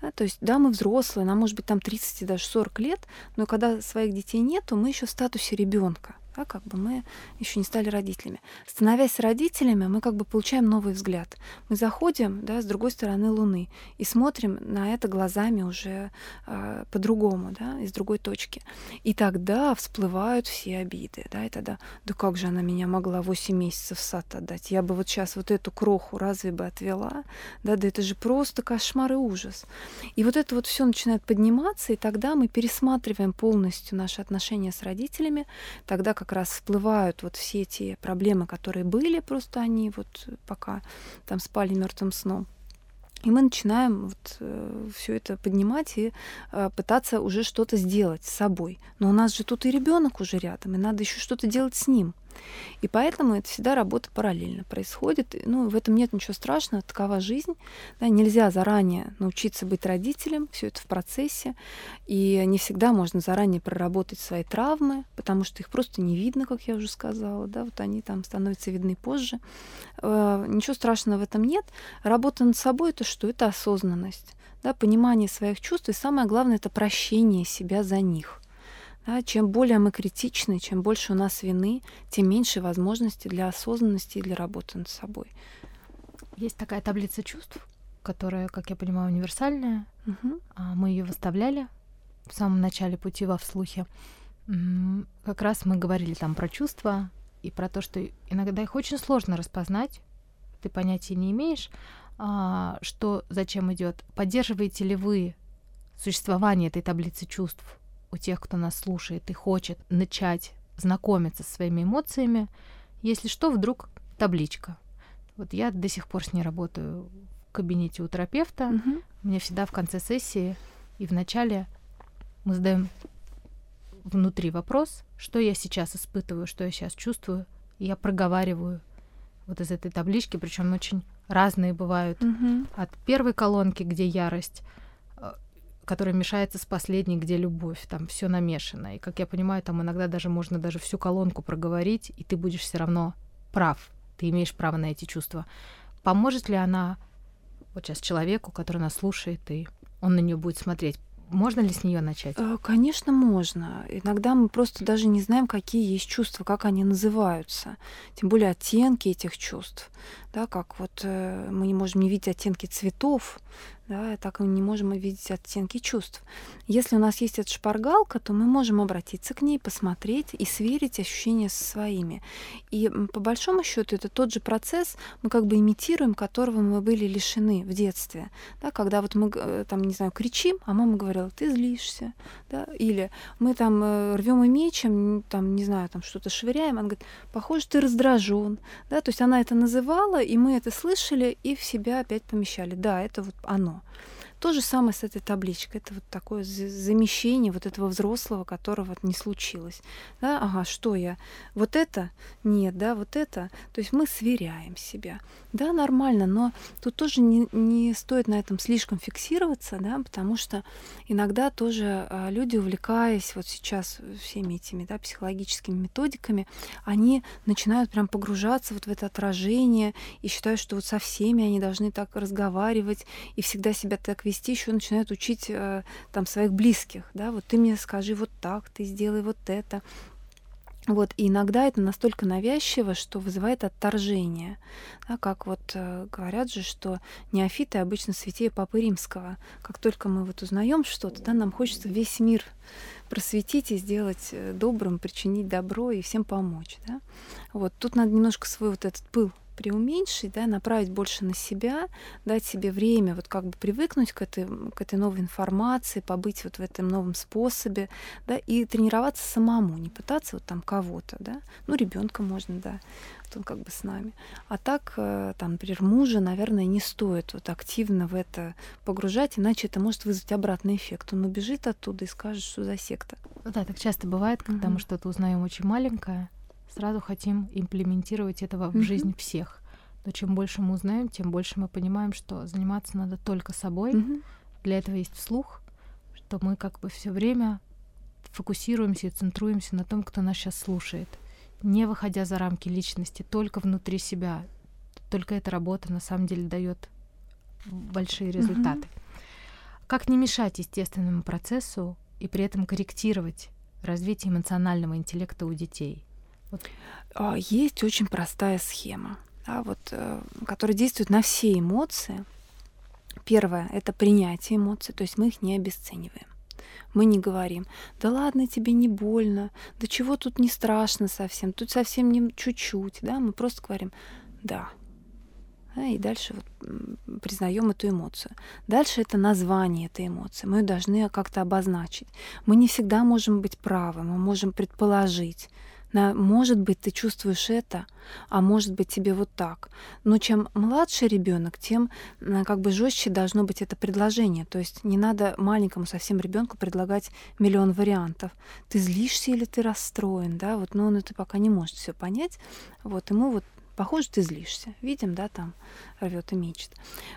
да, то есть, да, мы взрослые, нам может быть там 30 и даже 40 лет, но когда своих детей нету, мы еще в статусе ребенка да, как бы мы еще не стали родителями. Становясь родителями, мы как бы получаем новый взгляд. Мы заходим да, с другой стороны Луны и смотрим на это глазами уже э, по-другому, да, из другой точки. И тогда всплывают все обиды. Да, и тогда, да как же она меня могла 8 месяцев в сад отдать? Я бы вот сейчас вот эту кроху разве бы отвела? Да, да это же просто кошмар и ужас. И вот это вот все начинает подниматься, и тогда мы пересматриваем полностью наши отношения с родителями, тогда как раз всплывают вот все эти проблемы, которые были, просто они вот пока там спали мертвым сном. И мы начинаем вот, э, все это поднимать и э, пытаться уже что-то сделать с собой. Но у нас же тут и ребенок уже рядом, и надо еще что-то делать с ним. И поэтому это всегда работа параллельно происходит. Ну, в этом нет ничего страшного, такова жизнь. Да, нельзя заранее научиться быть родителем, все это в процессе. И не всегда можно заранее проработать свои травмы, потому что их просто не видно, как я уже сказала. Да, вот они там становятся видны позже. Э, ничего страшного в этом нет. Работа над собой это что? Это осознанность, да, понимание своих чувств, и самое главное это прощение себя за них. Да, чем более мы критичны, чем больше у нас вины, тем меньше возможностей для осознанности и для работы над собой. Есть такая таблица чувств, которая, как я понимаю, универсальная. Угу. Мы ее выставляли в самом начале пути во вслухе. Как раз мы говорили там про чувства и про то, что иногда их очень сложно распознать. Ты понятия не имеешь, а, что зачем идет. Поддерживаете ли вы существование этой таблицы чувств у тех, кто нас слушает и хочет начать знакомиться со своими эмоциями, если что, вдруг табличка. Вот я до сих пор с ней работаю в кабинете у терапевта. Угу. Мне всегда в конце сессии И вначале мы задаем внутри вопрос, что я сейчас испытываю, что я сейчас чувствую, и я проговариваю вот из этой таблички, причем очень разные бывают. Мгм. От первой колонки, где ярость, которая мешается с последней, где любовь, там все намешано. И, как я понимаю, там иногда даже можно даже всю колонку проговорить, и ты будешь все равно прав. Ты имеешь право на эти чувства. Поможет ли она вот сейчас человеку, который нас слушает, и он на нее будет смотреть? Можно ли с нее начать? Э, Конечно, можно. Иногда мы просто даже не знаем, какие есть чувства, как они называются. Тем более оттенки этих чувств. Да, как вот э, мы не можем не видеть оттенки цветов, да, так и не можем видеть оттенки чувств. Если у нас есть эта шпаргалка, то мы можем обратиться к ней, посмотреть и сверить ощущения со своими. И по большому счету это тот же процесс, мы как бы имитируем, которого мы были лишены в детстве. Да, когда вот мы э, там, не знаю, кричим, а мама говорила, ты злишься. Да? Или мы там рвем и мечем, там, не знаю, там что-то швыряем, она говорит, похоже, ты раздражен. Да? То есть она это называла, и мы это слышали, и в себя опять помещали. Да, это вот оно. То же самое с этой табличкой. Это вот такое за- замещение вот этого взрослого, которого не случилось. Да, ага, что я? Вот это? Нет, да, вот это. То есть мы сверяем себя. Да, нормально, но тут тоже не, не стоит на этом слишком фиксироваться, да, потому что иногда тоже а, люди, увлекаясь вот сейчас всеми этими да, психологическими методиками, они начинают прям погружаться вот в это отражение и считают, что вот со всеми они должны так разговаривать и всегда себя так вести, еще начинают учить э, там своих близких, да, вот ты мне скажи вот так, ты сделай вот это. Вот, и иногда это настолько навязчиво, что вызывает отторжение. Да, как вот э, говорят же, что неофиты обычно святее Папы Римского. Как только мы вот узнаем что-то, да, нам хочется весь мир просветить и сделать э, добрым, причинить добро и всем помочь. Да? Вот тут надо немножко свой вот этот пыл преуменьшить, да, направить больше на себя, дать себе время вот как бы привыкнуть к этой, к этой новой информации, побыть вот в этом новом способе, да, и тренироваться самому, не пытаться вот там кого-то, да, ну, ребенка можно, да, вот он как бы с нами. А так, э, там, например, мужа, наверное, не стоит вот активно в это погружать, иначе это может вызвать обратный эффект. Он убежит оттуда и скажет, что за секта. Ну да, так часто бывает, когда Мгм. мы что-то узнаем очень маленькое, сразу хотим имплементировать этого в Мгм. жизнь всех. Но чем больше мы узнаем, тем больше мы понимаем, что заниматься надо только собой. Мгм. Для этого есть вслух, что мы как бы все время фокусируемся и центруемся на том, кто нас сейчас слушает, не выходя за рамки личности, только внутри себя. Только эта работа на самом деле дает большие результаты. Как не мешать естественному процессу и при этом корректировать развитие эмоционального интеллекта у детей? А, Есть очень простая схема, да, вот, э, которая действует на все эмоции. Первое — это принятие эмоций, то есть мы их не обесцениваем. Мы не говорим, да ладно, тебе не больно, да чего тут не страшно совсем, тут совсем не чуть-чуть, да, мы просто говорим, да. Да, и дальше вот, признаем эту эмоцию. Дальше это название этой эмоции. Мы ее должны как-то обозначить. Мы не всегда можем быть правы, мы можем предположить. На, может быть, ты чувствуешь это, а может быть тебе вот так. Но чем младше ребенок, тем как бы жестче должно быть это предложение. То есть не надо маленькому совсем ребенку предлагать миллион вариантов. Ты злишься или ты расстроен, да? Вот, но он это пока не может все понять. Вот ему вот похоже, ты злишься. Видим, да, там рвет и мечет.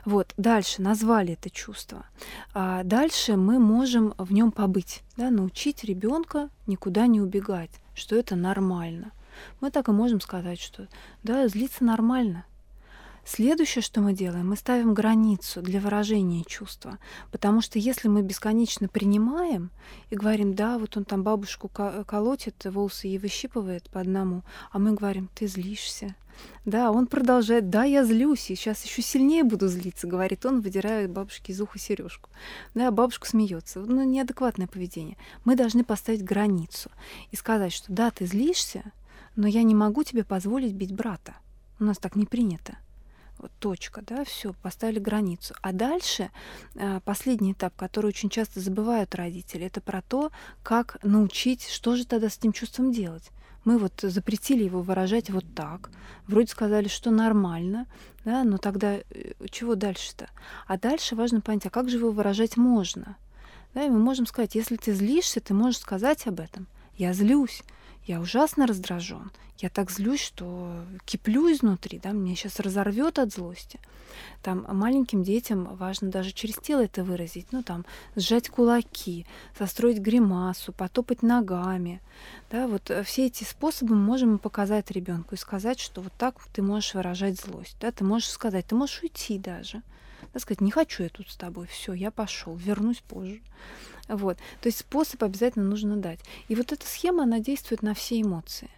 Вот, дальше назвали это чувство. А дальше мы можем в нем побыть, да, научить ребенка никуда не убегать, что это нормально. Мы так и можем сказать, что да, злиться нормально. Следующее, что мы делаем, мы ставим границу для выражения чувства. Потому что если мы бесконечно принимаем и говорим, да, вот он там бабушку ко- колотит, волосы ей выщипывает по одному, а мы говорим, ты злишься. Да, он продолжает, да, я злюсь, и сейчас еще сильнее буду злиться, говорит он, выдирая бабушке из уха сережку. Да, бабушка смеется. Ну, неадекватное поведение. Мы должны поставить границу и сказать, что да, ты злишься, но я не могу тебе позволить бить брата. У нас так не принято. Вот точка, да, все, поставили границу. А дальше э, последний этап, который очень часто забывают родители, это про то, как научить, что же тогда с этим чувством делать. Мы вот запретили его выражать вот так. Вроде сказали, что нормально, да, но тогда э, чего дальше-то? А дальше важно понять, а как же его выражать можно? Да, и мы можем сказать, если ты злишься, ты можешь сказать об этом. Я злюсь, я ужасно раздражен, я так злюсь, что киплю изнутри, да, меня сейчас разорвет от злости. Там маленьким детям важно даже через тело это выразить, ну там сжать кулаки, состроить гримасу, потопать ногами, да, вот э, все эти способы мы можем показать ребенку и сказать, что вот так ты можешь выражать злость, да, ты можешь сказать, ты можешь уйти даже, да, сказать, не хочу я тут с тобой, все, я пошел, вернусь позже. Вот. То есть способ обязательно нужно дать. И вот эта схема, она действует на все эмоции.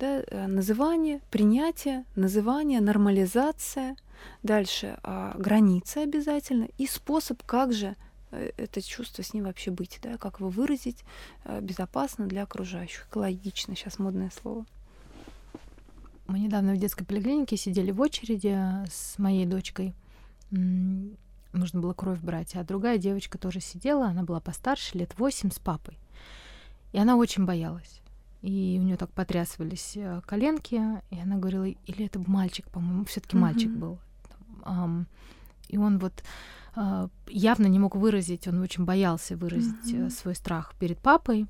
Да? Э, называние, принятие, называние, нормализация, дальше а, границы обязательно и способ, как же э, это чувство с ним вообще быть, да, как его выразить э, безопасно для окружающих, экологично, сейчас модное слово. Мы недавно в детской поликлинике сидели в очереди с моей дочкой нужно было кровь брать, а другая девочка тоже сидела, она была постарше, лет восемь, с папой. И она очень боялась. И у нее так потрясывались э, коленки, и она говорила, или это мальчик, по-моему, все-таки mm-hmm. мальчик был. И он вот э, явно не мог выразить, он очень боялся выразить mm-hmm. свой страх перед папой.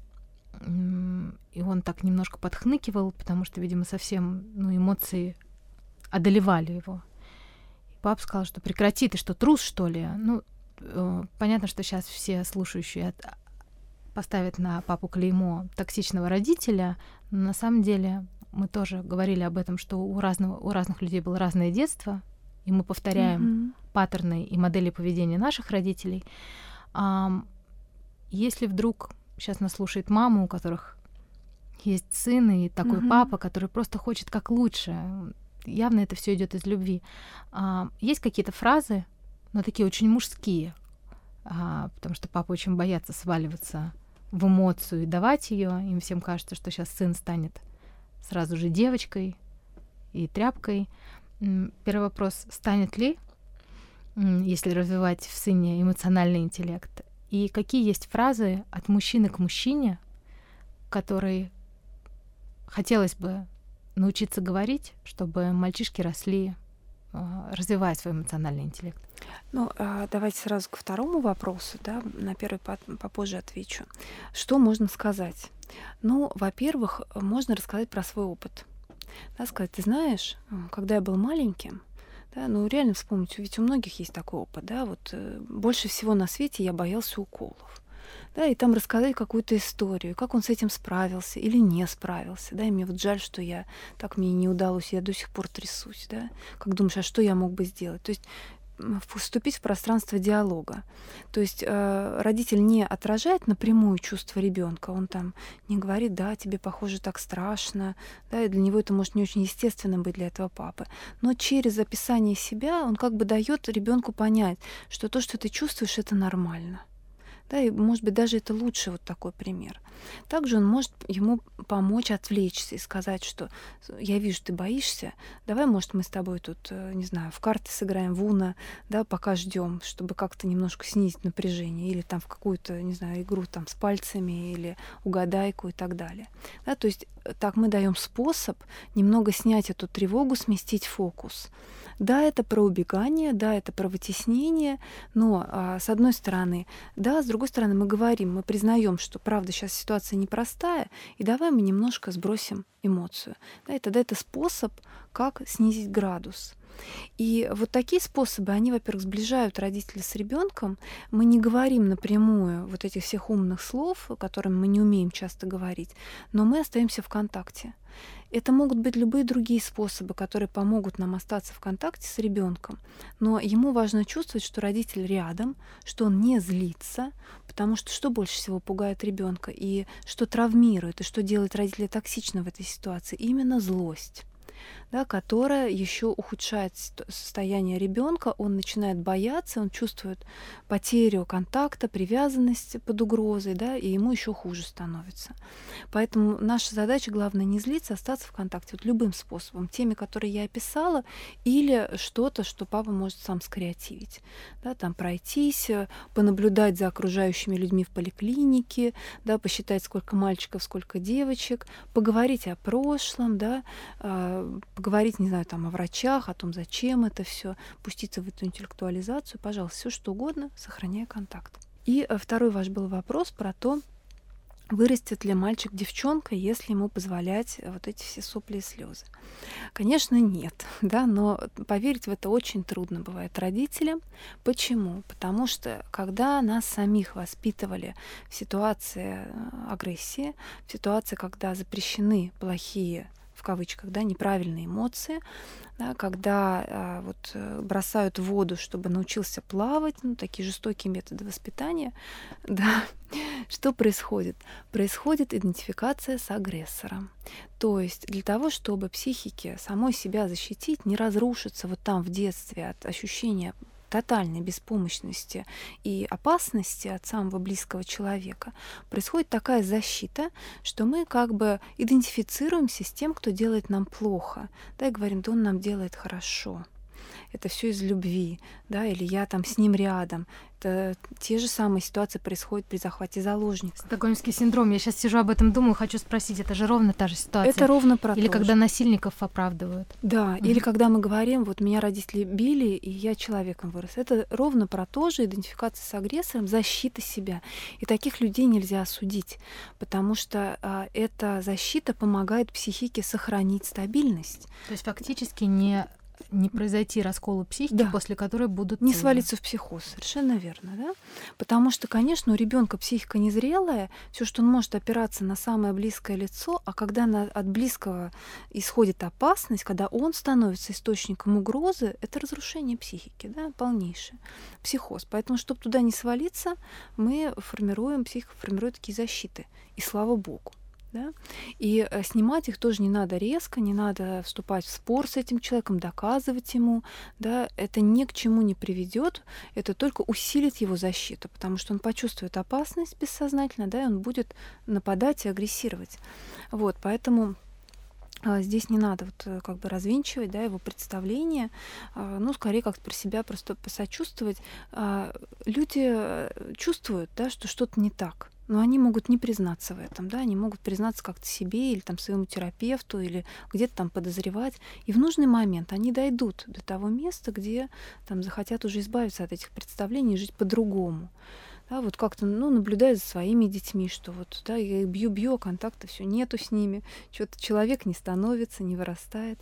И он так немножко подхныкивал, потому что, видимо, совсем ну, эмоции одолевали его. Пап сказал, что прекрати, ты что, трус, что ли? Ну, э, понятно, что сейчас все слушающие поставят на папу клеймо токсичного родителя, но на самом деле мы тоже говорили об этом, что у, разного, у разных людей было разное детство, и мы повторяем mm-hmm. паттерны и модели поведения наших родителей. А, если вдруг сейчас нас слушает мама, у которых есть сын и такой mm-hmm. папа, который просто хочет как лучше, явно это все идет из любви. А, есть какие-то фразы, но такие очень мужские, а, потому что папа очень боятся сваливаться в эмоцию и давать ее. Им всем кажется, что сейчас сын станет сразу же девочкой и тряпкой. Первый вопрос, станет ли, если развивать в сыне эмоциональный интеллект? И какие есть фразы от мужчины к мужчине, которые хотелось бы научиться говорить, чтобы мальчишки росли, а, развивая свой эмоциональный интеллект? Ну, а, давайте сразу ко второму вопросу, да, на первый попозже отвечу. Что можно сказать? Ну, во-первых, можно рассказать про свой опыт. Да, сказать, ты знаешь, когда я был маленьким, да, ну реально вспомнить, ведь у многих есть такой опыт, да, вот э, больше всего на свете я боялся уколов да, и там рассказать какую-то историю, как он с этим справился или не справился, да, и мне вот жаль, что я так мне не удалось, я до сих пор трясусь, да, как думаешь, а что я мог бы сделать? То есть вступить в пространство диалога. То есть э, родитель не отражает напрямую чувства ребенка, он там не говорит, да, тебе похоже так страшно, да, и для него это может не очень естественным быть для этого папы. Но через описание себя он как бы дает ребенку понять, что то, что ты чувствуешь, это нормально. Да, и, может быть, даже это лучше вот такой пример. Также он может ему помочь отвлечься и сказать, что я вижу, ты боишься, давай, может, мы с тобой тут, э, не знаю, в карты сыграем, в уна, да, пока ждем, чтобы как-то немножко снизить напряжение, или там в какую-то, не знаю, игру там с пальцами, или угадайку и так далее. Да, то есть э, так мы даем способ немного снять эту тревогу, сместить фокус. Да, это про убегание, да, это про вытеснение, но а, с одной стороны, да, с другой стороны мы говорим, мы признаем, что правда сейчас ситуация непростая, и давай мы немножко сбросим эмоцию. Да, и тогда это способ, как снизить градус. И вот такие способы, они, во-первых, сближают родителей с ребенком. Мы не говорим напрямую вот этих всех умных слов, которыми мы не умеем часто говорить, но мы остаемся в контакте. Это могут быть любые другие способы, которые помогут нам остаться в контакте с ребенком. Но ему важно чувствовать, что родитель рядом, что он не злится, потому что что больше всего пугает ребенка и что травмирует, и что делает родителя токсично в этой ситуации? Именно злость да, которая еще ухудшает состояние ребенка, он начинает бояться, он чувствует потерю контакта, привязанность под угрозой, да, и ему еще хуже становится. Поэтому наша задача главное не злиться, а остаться в контакте вот любым способом, теми, которые я описала, или что-то, что папа может сам скреативить, да, там пройтись, э, понаблюдать за окружающими людьми в поликлинике, да, посчитать, сколько мальчиков, сколько девочек, поговорить о прошлом, да, а, поговорить, не знаю, там о врачах, о том, зачем это все, пуститься в эту интеллектуализацию, пожалуйста, все что угодно, сохраняя контакт. И э, второй ваш был вопрос про то, вырастет ли мальчик девчонка, если ему позволять вот эти все сопли и слезы. Конечно, нет, [laughs] да, но поверить в это очень трудно бывает родителям. Почему? Потому что когда нас самих воспитывали в ситуации э, агрессии, в ситуации, когда запрещены плохие кавычках, да, неправильные эмоции, да, когда а, вот э, бросают в воду, чтобы научился плавать, ну, такие жестокие методы воспитания, [laughs] да, что происходит? Происходит идентификация с агрессором. То есть для того, чтобы психике самой себя защитить, не разрушиться вот там в детстве от ощущения тотальной беспомощности и опасности от самого близкого человека, происходит такая защита, что мы как бы идентифицируемся с тем, кто делает нам плохо, да, и говорим, да он нам делает хорошо это все из любви, да, или я там с ним рядом. Это те же самые ситуации происходят при захвате заложников. Стокгольмский синдром. Я сейчас сижу об этом думаю, хочу спросить, это же ровно та же ситуация. Это ровно про Или когда же. насильников оправдывают. Да, mm-hmm. или когда мы говорим, вот меня родители били, и я человеком вырос. Это ровно про то же, идентификация с агрессором, защита себя. И таких людей нельзя осудить, потому что а, эта защита помогает психике сохранить стабильность. То есть фактически не не произойти расколу психики, да. после которой будут не свалиться в психоз, совершенно верно, да? Потому что, конечно, у ребенка психика незрелая, все, что он может опираться на самое близкое лицо, а когда на, от близкого исходит опасность, когда он становится источником угрозы, это разрушение психики, да, полнейшее, психоз. Поэтому, чтобы туда не свалиться, мы формируем психика формирует такие защиты, и слава богу. Да? И э, снимать их тоже не надо резко, не надо вступать в спор с этим человеком, доказывать ему. Да? Это ни к чему не приведет, это только усилит его защиту, потому что он почувствует опасность бессознательно, да, и он будет нападать и агрессировать. Вот, поэтому а, здесь не надо вот э, как бы развенчивать да, его представление, ну, скорее как-то про себя просто посочувствовать. А, люди э, чувствуют, да, что что-то не так но они могут не признаться в этом, да, они могут признаться как-то себе или там своему терапевту или где-то там подозревать, и в нужный момент они дойдут до того места, где там захотят уже избавиться от этих представлений и жить по-другому да, вот как-то, ну, наблюдаю за своими детьми, что вот, да, я их бью-бью, а контакта все нету с ними, что-то человек не становится, не вырастает.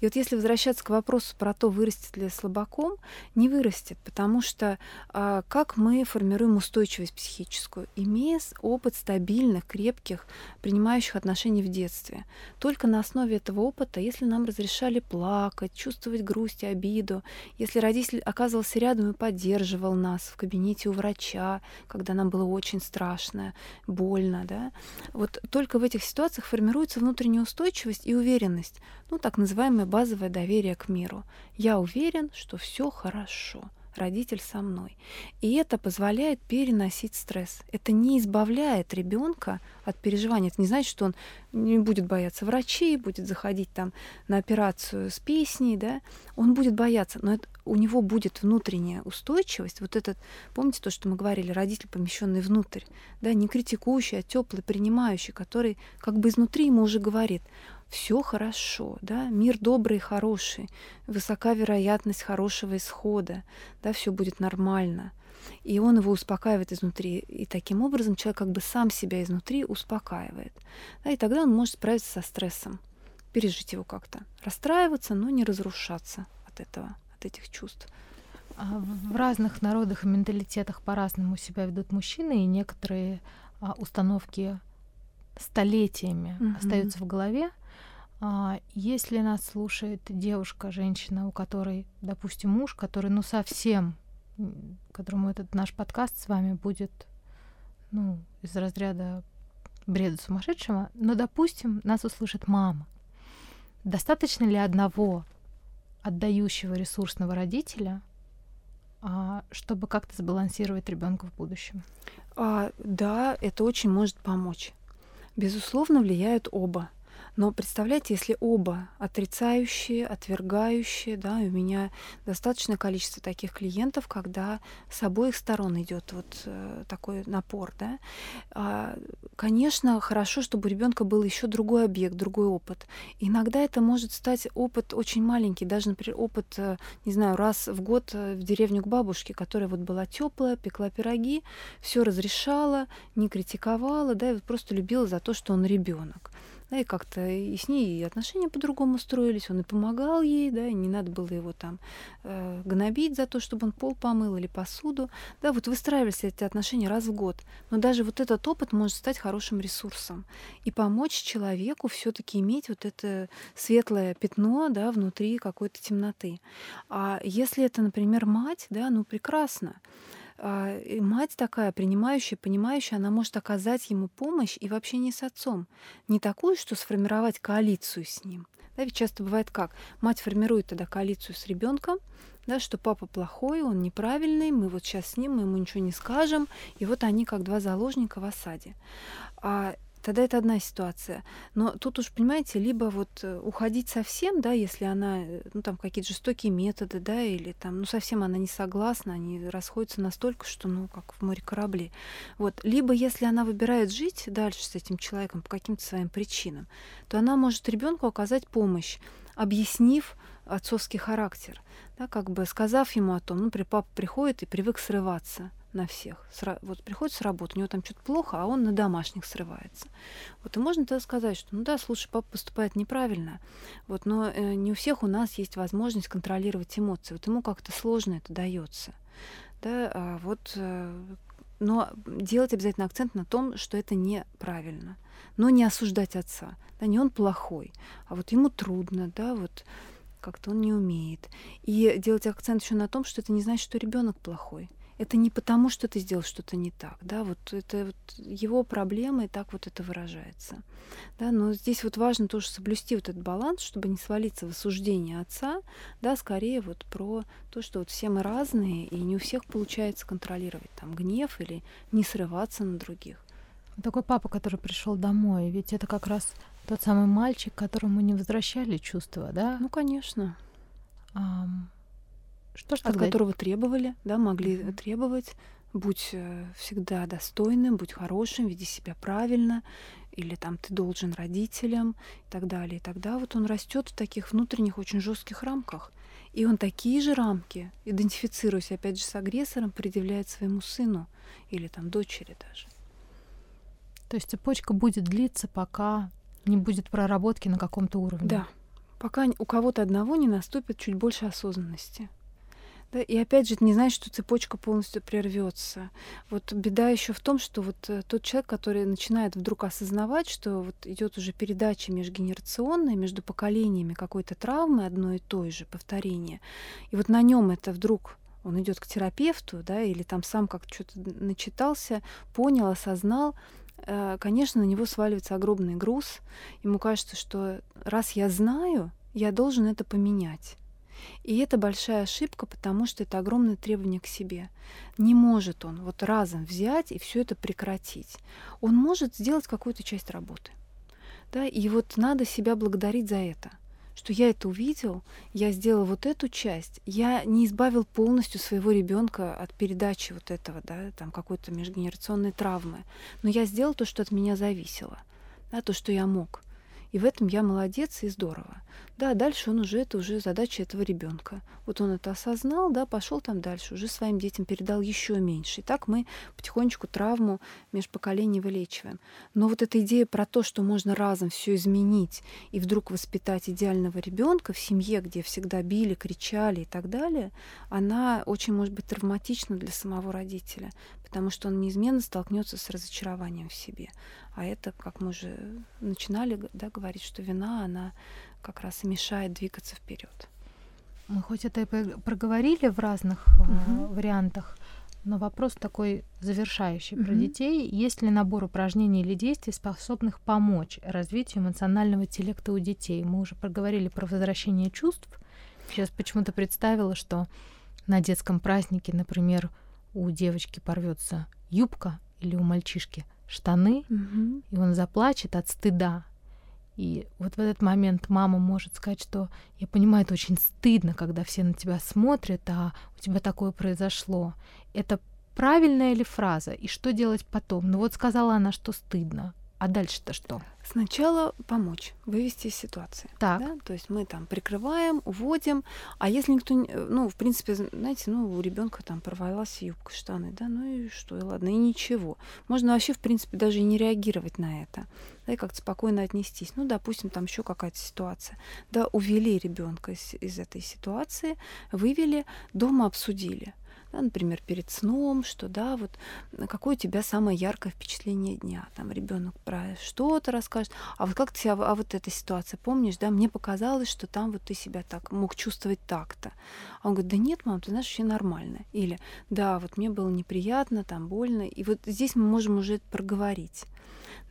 И вот если возвращаться к вопросу про то, вырастет ли слабаком, не вырастет, потому что а, как мы формируем устойчивость психическую, имея опыт стабильных, крепких, принимающих отношений в детстве. Только на основе этого опыта, если нам разрешали плакать, чувствовать грусть и обиду, если родитель оказывался рядом и поддерживал нас в кабинете у врача, когда нам было очень страшно, больно, да, вот только в этих ситуациях формируется внутренняя устойчивость и уверенность, ну, так называемое базовое доверие к миру. Я уверен, что все хорошо родитель со мной. И это позволяет переносить стресс. Это не избавляет ребенка от переживаний. Это не значит, что он не будет бояться врачей, будет заходить там на операцию с песней, да. Он будет бояться, но это, у него будет внутренняя устойчивость. Вот этот, помните то, что мы говорили, родитель, помещенный внутрь, да, не критикующий, а теплый, принимающий, который как бы изнутри ему уже говорит, все хорошо, да, мир добрый и хороший, высока вероятность хорошего исхода, да, все будет нормально. И он его успокаивает изнутри. И таким образом человек как бы сам себя изнутри успокаивает. Да, и тогда он может справиться со стрессом, пережить его как-то. Расстраиваться, но не разрушаться от этого, от этих чувств. А в разных народах и менталитетах по-разному себя ведут мужчины, и некоторые а, установки столетиями mm-hmm. остаются в голове. А, если нас слушает девушка, женщина, у которой, допустим, муж, который, ну, совсем, которому этот наш подкаст с вами будет, ну, из разряда бреда сумасшедшего, но, допустим, нас услышит мама. Достаточно ли одного отдающего ресурсного родителя, а, чтобы как-то сбалансировать ребенка в будущем? А, да, это очень может помочь. Безусловно, влияют оба Но представляете, если оба отрицающие, отвергающие, да, у меня достаточное количество таких клиентов, когда с обоих сторон идет вот э, такой напор, да, а, конечно, хорошо, чтобы у ребенка был еще другой объект, другой опыт. Иногда это может стать опыт очень маленький, даже, например, опыт, э, не знаю, раз в год э, в деревню к бабушке, которая вот была теплая, пекла пироги, все разрешала, не критиковала, да, и вот просто любила за то, что он ребенок да, и как-то и с ней отношения по-другому строились, он и помогал ей, да, и не надо было его там э, гнобить за то, чтобы он пол помыл или посуду, да, вот выстраивались эти отношения раз в год, но даже вот этот опыт может стать хорошим ресурсом и помочь человеку все-таки иметь вот это светлое пятно, да, внутри какой-то темноты. А если это, например, мать, да, ну прекрасно, и мать такая, принимающая, понимающая, она может оказать ему помощь и в общении с отцом. Не такую, что сформировать коалицию с ним. Да, ведь часто бывает как? Мать формирует тогда коалицию с ребенком, да, что папа плохой, он неправильный, мы вот сейчас с ним, мы ему ничего не скажем, и вот они как два заложника в осаде. А тогда это одна ситуация. Но тут уж, понимаете, либо вот э, уходить совсем, да, если она, э, ну, там, какие-то жестокие методы, да, или там, ну, совсем она не согласна, они расходятся настолько, что, ну, как в море корабли. Вот. Либо если она выбирает жить дальше с этим человеком по каким-то своим причинам, то она может ребенку оказать помощь, объяснив отцовский характер, да, как бы сказав ему о том, ну, при папа приходит и привык срываться – на всех. Вот приходит с работы, у него там что-то плохо, а он на домашних срывается. Вот и можно тогда сказать, что ну да, слушай, папа поступает неправильно, вот, но э, не у всех у нас есть возможность контролировать эмоции. Вот ему как-то сложно это дается. Да, а вот, э, но делать обязательно акцент на том, что это неправильно. Но не осуждать отца. Да, не он плохой, а вот ему трудно, да, вот как-то он не умеет. И делать акцент еще на том, что это не значит, что ребенок плохой это не потому, что ты сделал что-то не так, да, вот это вот его проблема, и так вот это выражается. Да, но здесь вот важно тоже соблюсти вот этот баланс, чтобы не свалиться в осуждение отца, да, скорее вот про то, что вот все мы разные, и не у всех получается контролировать там гнев или не срываться на других. Такой папа, который пришел домой, ведь это как раз тот самый мальчик, которому не возвращали чувства, да? Ну, конечно. Um, что От которого требовали, да, могли mm-hmm. требовать, будь э, всегда достойным, будь хорошим, веди себя правильно, или там ты должен родителям и так далее. И тогда вот он растет в таких внутренних очень жестких рамках. И он такие же рамки, идентифицируясь опять же с агрессором, предъявляет своему сыну или там дочери даже. То есть цепочка будет длиться, пока не будет проработки на каком-то уровне. Да, пока у кого-то одного не наступит чуть больше осознанности. Да, и опять же, это не значит, что цепочка полностью прервется. Вот беда еще в том, что вот э, тот человек, который начинает вдруг осознавать, что вот идет уже передача межгенерационная между поколениями какой-то травмы одной и той же, повторение, и вот на нем это вдруг он идет к терапевту, да, или там сам как что-то начитался, понял, осознал, э, конечно, на него сваливается огромный груз. Ему кажется, что раз я знаю, я должен это поменять. И это большая ошибка, потому что это огромное требование к себе. Не может он вот разом взять и все это прекратить. Он может сделать какую-то часть работы. Да, и вот надо себя благодарить за это что я это увидел, я сделал вот эту часть, я не избавил полностью своего ребенка от передачи вот этого, да, там какой-то межгенерационной травмы, но я сделал то, что от меня зависело, да, то, что я мог. И в этом я молодец и здорово. Да, дальше он уже, это уже задача этого ребенка. Вот он это осознал, да, пошел там дальше, уже своим детям передал еще меньше. И так мы потихонечку травму межпоколений вылечиваем. Но вот эта идея про то, что можно разом все изменить и вдруг воспитать идеального ребенка в семье, где всегда били, кричали и так далее, она очень может быть травматична для самого родителя, потому что он неизменно столкнется с разочарованием в себе. А это, как мы уже начинали да, говорить, что вина, она как раз и мешает двигаться вперед. Мы хоть это и проговорили в разных угу. вариантах, но вопрос такой завершающий угу. про детей. Есть ли набор упражнений или действий, способных помочь развитию эмоционального интеллекта у детей? Мы уже проговорили про возвращение чувств. Сейчас почему-то представила, что на детском празднике, например, у девочки порвется юбка или у мальчишки штаны, угу. и он заплачет от стыда. И вот в этот момент мама может сказать, что я понимаю, это очень стыдно, когда все на тебя смотрят, а у тебя такое произошло. Это правильная ли фраза? И что делать потом? Ну вот сказала она, что стыдно. А дальше-то что? Сначала помочь, вывести из ситуации. Так. Да? То есть мы там прикрываем, уводим. А если никто, не, ну, в принципе, знаете, ну, у ребенка там порвалась юбка, штаны, да, ну и что, и ладно, и ничего. Можно вообще, в принципе, даже и не реагировать на это, да, и как-то спокойно отнестись. Ну, допустим, там еще какая-то ситуация. Да, увели ребенка из, из этой ситуации, вывели, дома обсудили да, например, перед сном, что да, вот какое у тебя самое яркое впечатление дня. Там ребенок про что-то расскажет. А вот как ты себя, а вот эта ситуация, помнишь, да, мне показалось, что там вот ты себя так мог чувствовать так-то. А он говорит, да нет, мам, ты знаешь, вообще нормально. Или да, вот мне было неприятно, там больно. И вот здесь мы можем уже это проговорить.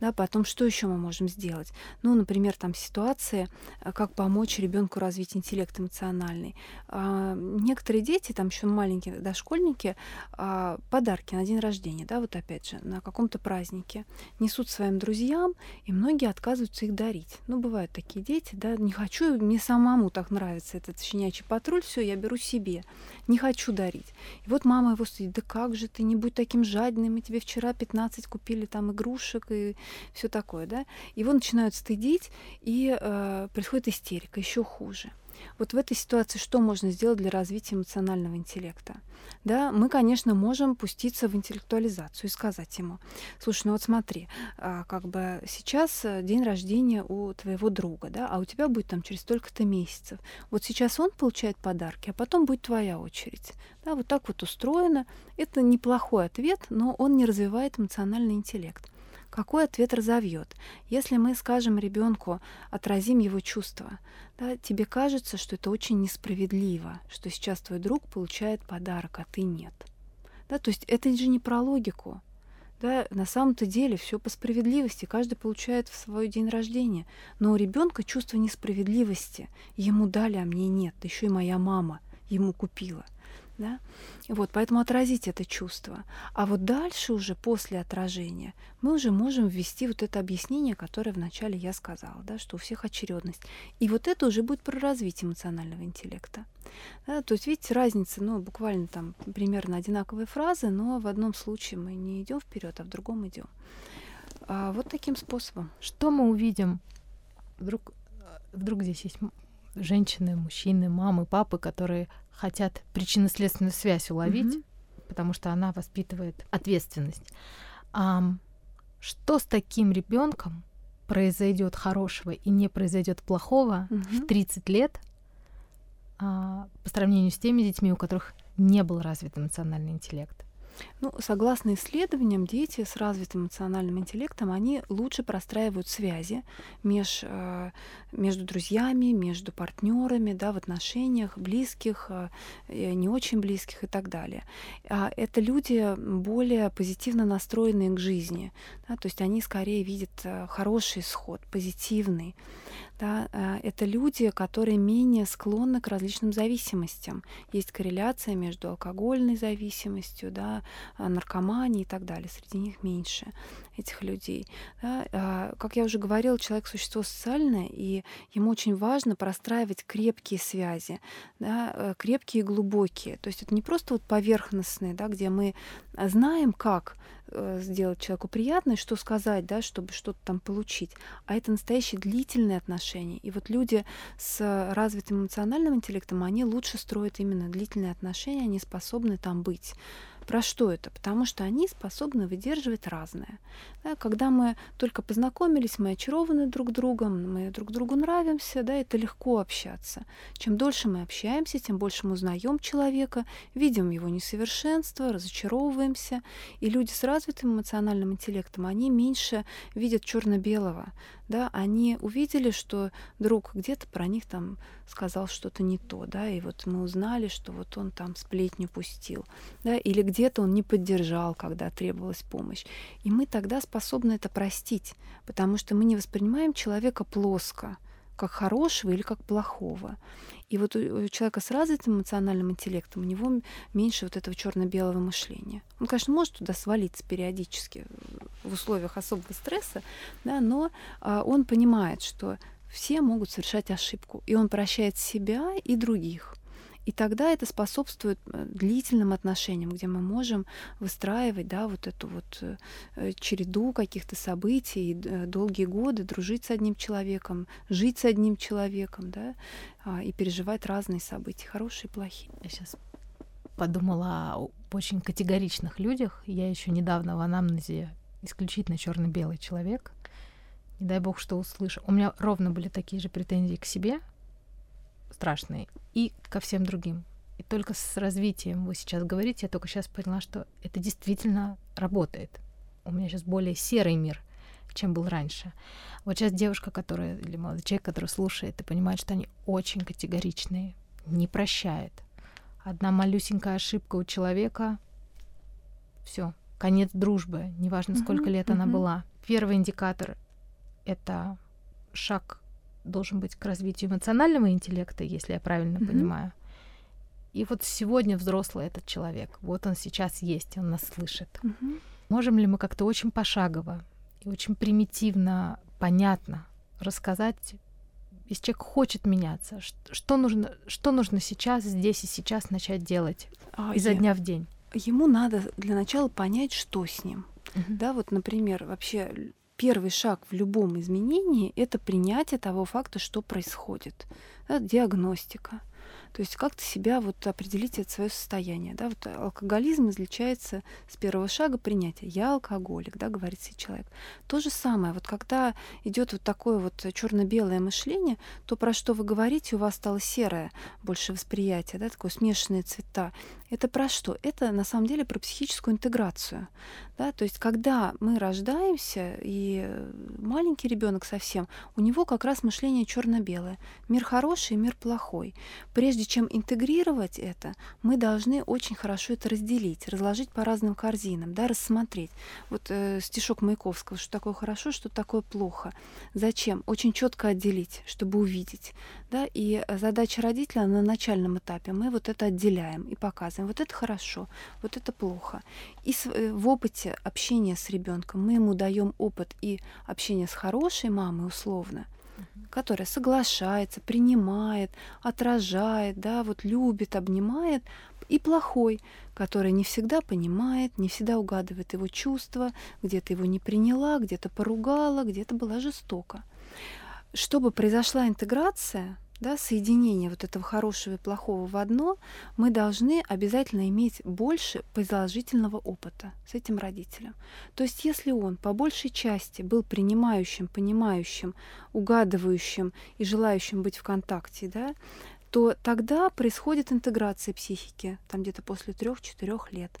Да, потом что еще мы можем сделать? Ну, например, там ситуация, э, как помочь ребенку развить интеллект эмоциональный. А, некоторые дети, там еще маленькие дошкольники, а, подарки на день рождения, да, вот опять же, на каком-то празднике несут своим друзьям, и многие отказываются их дарить. Ну, бывают такие дети, да, не хочу, мне самому так нравится этот щенячий патруль, все, я беру себе, не хочу дарить. И вот мама его стоит, да как же ты, не будь таким жадным, мы тебе вчера 15 купили там игрушек и все такое, да, его начинают стыдить, и э, происходит истерика, еще хуже. Вот в этой ситуации что можно сделать для развития эмоционального интеллекта? Да, мы, конечно, можем пуститься в интеллектуализацию и сказать ему, слушай, ну вот смотри, а, как бы сейчас э, день рождения у твоего друга, да, а у тебя будет там через столько-то месяцев. Вот сейчас он получает подарки, а потом будет твоя очередь. Да, вот так вот устроено. Это неплохой ответ, но он не развивает эмоциональный интеллект какой ответ разовьет. Если мы скажем ребенку, отразим его чувства, да, тебе кажется, что это очень несправедливо, что сейчас твой друг получает подарок, а ты нет. Да, то есть это же не про логику. Да, на самом-то деле все по справедливости, каждый получает в свой день рождения. Но у ребенка чувство несправедливости. Ему дали, а мне нет. Еще и моя мама ему купила. Да? Вот, поэтому отразить это чувство. А вот дальше уже, после отражения, мы уже можем ввести вот это объяснение, которое вначале я сказала, да, что у всех очередность. И вот это уже будет про развитие эмоционального интеллекта. Да, то есть, видите, разница, ну, буквально там примерно одинаковые фразы, но в одном случае мы не идем вперед, а в другом идем. А вот таким способом. Что мы увидим? Вдруг, вдруг здесь есть женщины, мужчины, мамы, папы, которые хотят причинно-следственную связь уловить, mm потому что она воспитывает ответственность. А, что с таким ребенком произойдет хорошего и не произойдет плохого mm в 30 лет а, по сравнению с теми детьми, у которых не был развит эмоциональный интеллект? Ну, согласно исследованиям, дети с развитым эмоциональным интеллектом, они лучше простраивают связи меж, э, между друзьями, между партнерами, да, в отношениях близких, э, не очень близких и так далее. А это люди более позитивно настроенные к жизни, да, то есть они скорее видят э, хороший исход, позитивный. Да, это люди, которые менее склонны к различным зависимостям. Есть корреляция между алкогольной зависимостью, да, а, наркомании и так далее. Среди них меньше этих людей. Да? А, как я уже говорила, человек существо социальное, и ему очень важно простраивать крепкие связи, да? Э, крепкие и глубокие. То есть это не просто вот поверхностные, да, где мы знаем, как э, сделать человеку приятно, и что сказать, да, чтобы что-то там получить. А это настоящие длительные отношения. И вот люди с развитым эмоциональным интеллектом, они лучше строят именно длительные отношения, они способны там быть. Про что это? Потому что они способны выдерживать разное. Да, когда мы только познакомились, мы очарованы друг другом, мы друг другу нравимся, да, это легко общаться. Чем дольше мы общаемся, тем больше мы узнаем человека, видим его несовершенство, разочаровываемся. И люди с развитым эмоциональным интеллектом, они меньше видят черно-белого. Да, они увидели, что друг где-то про них там сказал что-то не то, да, и вот мы узнали, что вот он там сплетню пустил, да, или где-то он не поддержал, когда требовалась помощь. И мы тогда способны это простить, потому что мы не воспринимаем человека плоско, как хорошего или как плохого. И вот у человека с развитым эмоциональным интеллектом у него меньше вот этого черно-белого мышления. Он, конечно, может туда свалиться периодически, в условиях особого стресса, да, но а, он понимает, что все могут совершать ошибку, и он прощает себя и других. И тогда это способствует э, длительным отношениям, где мы можем выстраивать да, вот эту вот э, череду каких-то событий, э, долгие годы дружить с одним человеком, жить с одним человеком, да, а, и переживать разные события, хорошие и плохие. Я сейчас подумала о очень категоричных людях. Я еще недавно в анамнезе исключительно черно-белый человек. Не дай бог, что услышу. У меня ровно были такие же претензии к себе, страшные, и ко всем другим. И только с развитием, вы сейчас говорите, я только сейчас поняла, что это действительно работает. У меня сейчас более серый мир, чем был раньше. Вот сейчас девушка, которая, или молодой человек, который слушает и понимает, что они очень категоричные, не прощает. Одна малюсенькая ошибка у человека, все, конец дружбы, неважно, сколько uh-huh, лет uh-huh. она была. Первый индикатор — это шаг должен быть к развитию эмоционального интеллекта, если я правильно mm-hmm. понимаю. И вот сегодня взрослый этот человек, вот он сейчас есть, он нас слышит. Mm-hmm. Можем ли мы как-то очень пошагово и очень примитивно, понятно рассказать, если человек хочет меняться, что нужно, что нужно сейчас, здесь и сейчас начать делать а, изо я... дня в день? Ему надо для начала понять, что с ним. Uh-huh. Да, вот, например, вообще первый шаг в любом изменении — это принятие того факта, что происходит. Да, диагностика. То есть как-то себя вот определить это свое состояние. Да? Вот алкоголизм излечается с первого шага принятия. Я алкоголик, да, говорит себе человек. То же самое, вот когда идет вот такое вот черно-белое мышление, то про что вы говорите, у вас стало серое больше восприятие, да, такое смешанные цвета. Это про что? Это на самом деле про психическую интеграцию. Да? То есть, когда мы рождаемся, и маленький ребенок совсем, у него как раз мышление черно-белое. Мир хороший, мир плохой. Прежде чем интегрировать это, мы должны очень хорошо это разделить, разложить по разным корзинам, да, рассмотреть. Вот э, стишок Маяковского, что такое хорошо, что такое плохо. Зачем? Очень четко отделить, чтобы увидеть. Да? И задача родителя на начальном этапе мы вот это отделяем и показываем. Вот это хорошо, вот это плохо. И э, в опыте общения с ребенком мы ему даем опыт и общения с хорошей мамой условно, которая соглашается, принимает, отражает, да, вот любит, обнимает, и плохой, который не всегда понимает, не всегда угадывает его чувства, где-то его не приняла, где-то поругала, где-то была жестока. Чтобы произошла интеграция, да, соединение вот этого хорошего и плохого в одно, мы должны обязательно иметь больше положительного опыта с этим родителем. То есть если он по большей части был принимающим, понимающим, угадывающим и желающим быть в контакте, да, то тогда происходит интеграция психики, там где-то после трех-четырех лет.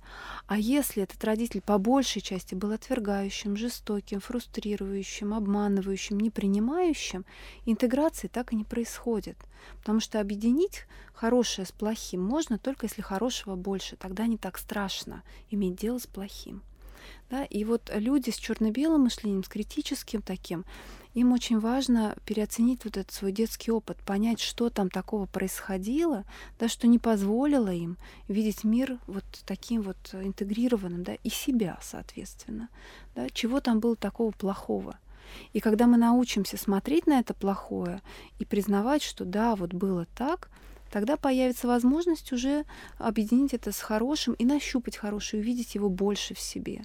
А если этот родитель по большей части был отвергающим, жестоким, фрустрирующим, обманывающим, непринимающим, интеграции так и не происходит. Потому что объединить хорошее с плохим можно только если хорошего больше. Тогда не так страшно иметь дело с плохим. Да? И вот люди с черно-белым мышлением, с критическим таким, им очень важно переоценить вот этот свой детский опыт, понять, что там такого происходило, да, что не позволило им видеть мир вот таким вот интегрированным, да, и себя, соответственно, да, чего там было такого плохого. И когда мы научимся смотреть на это плохое и признавать, что да, вот было так, тогда появится возможность уже объединить это с хорошим и нащупать хорошее, увидеть его больше в себе.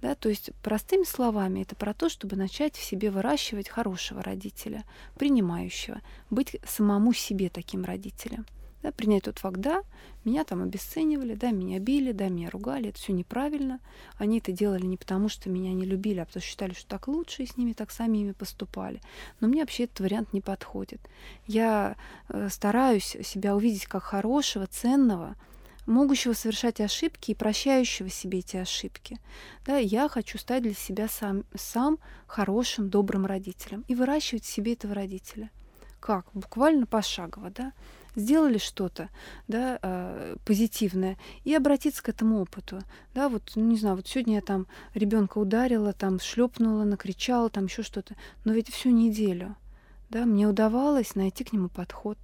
Да? То есть простыми словами это про то, чтобы начать в себе выращивать хорошего родителя, принимающего, быть самому себе таким родителем да, принять тот факт, да, меня там обесценивали, да, меня били, да, меня ругали, это все неправильно. Они это делали не потому, что меня не любили, а потому что считали, что так лучше, и с ними так сами ими поступали. Но мне вообще этот вариант не подходит. Я э, стараюсь себя увидеть как хорошего, ценного, могущего совершать ошибки и прощающего себе эти ошибки. Да, я хочу стать для себя сам, сам хорошим, добрым родителем и выращивать себе этого родителя. Как? Буквально пошагово, да? Сделали что-то да, э, позитивное и обратиться к этому опыту. Да, вот, ну, не знаю, вот сегодня я там ребенка ударила, там шлепнула, накричала, там еще что-то, но ведь всю неделю да, мне удавалось найти к нему подход,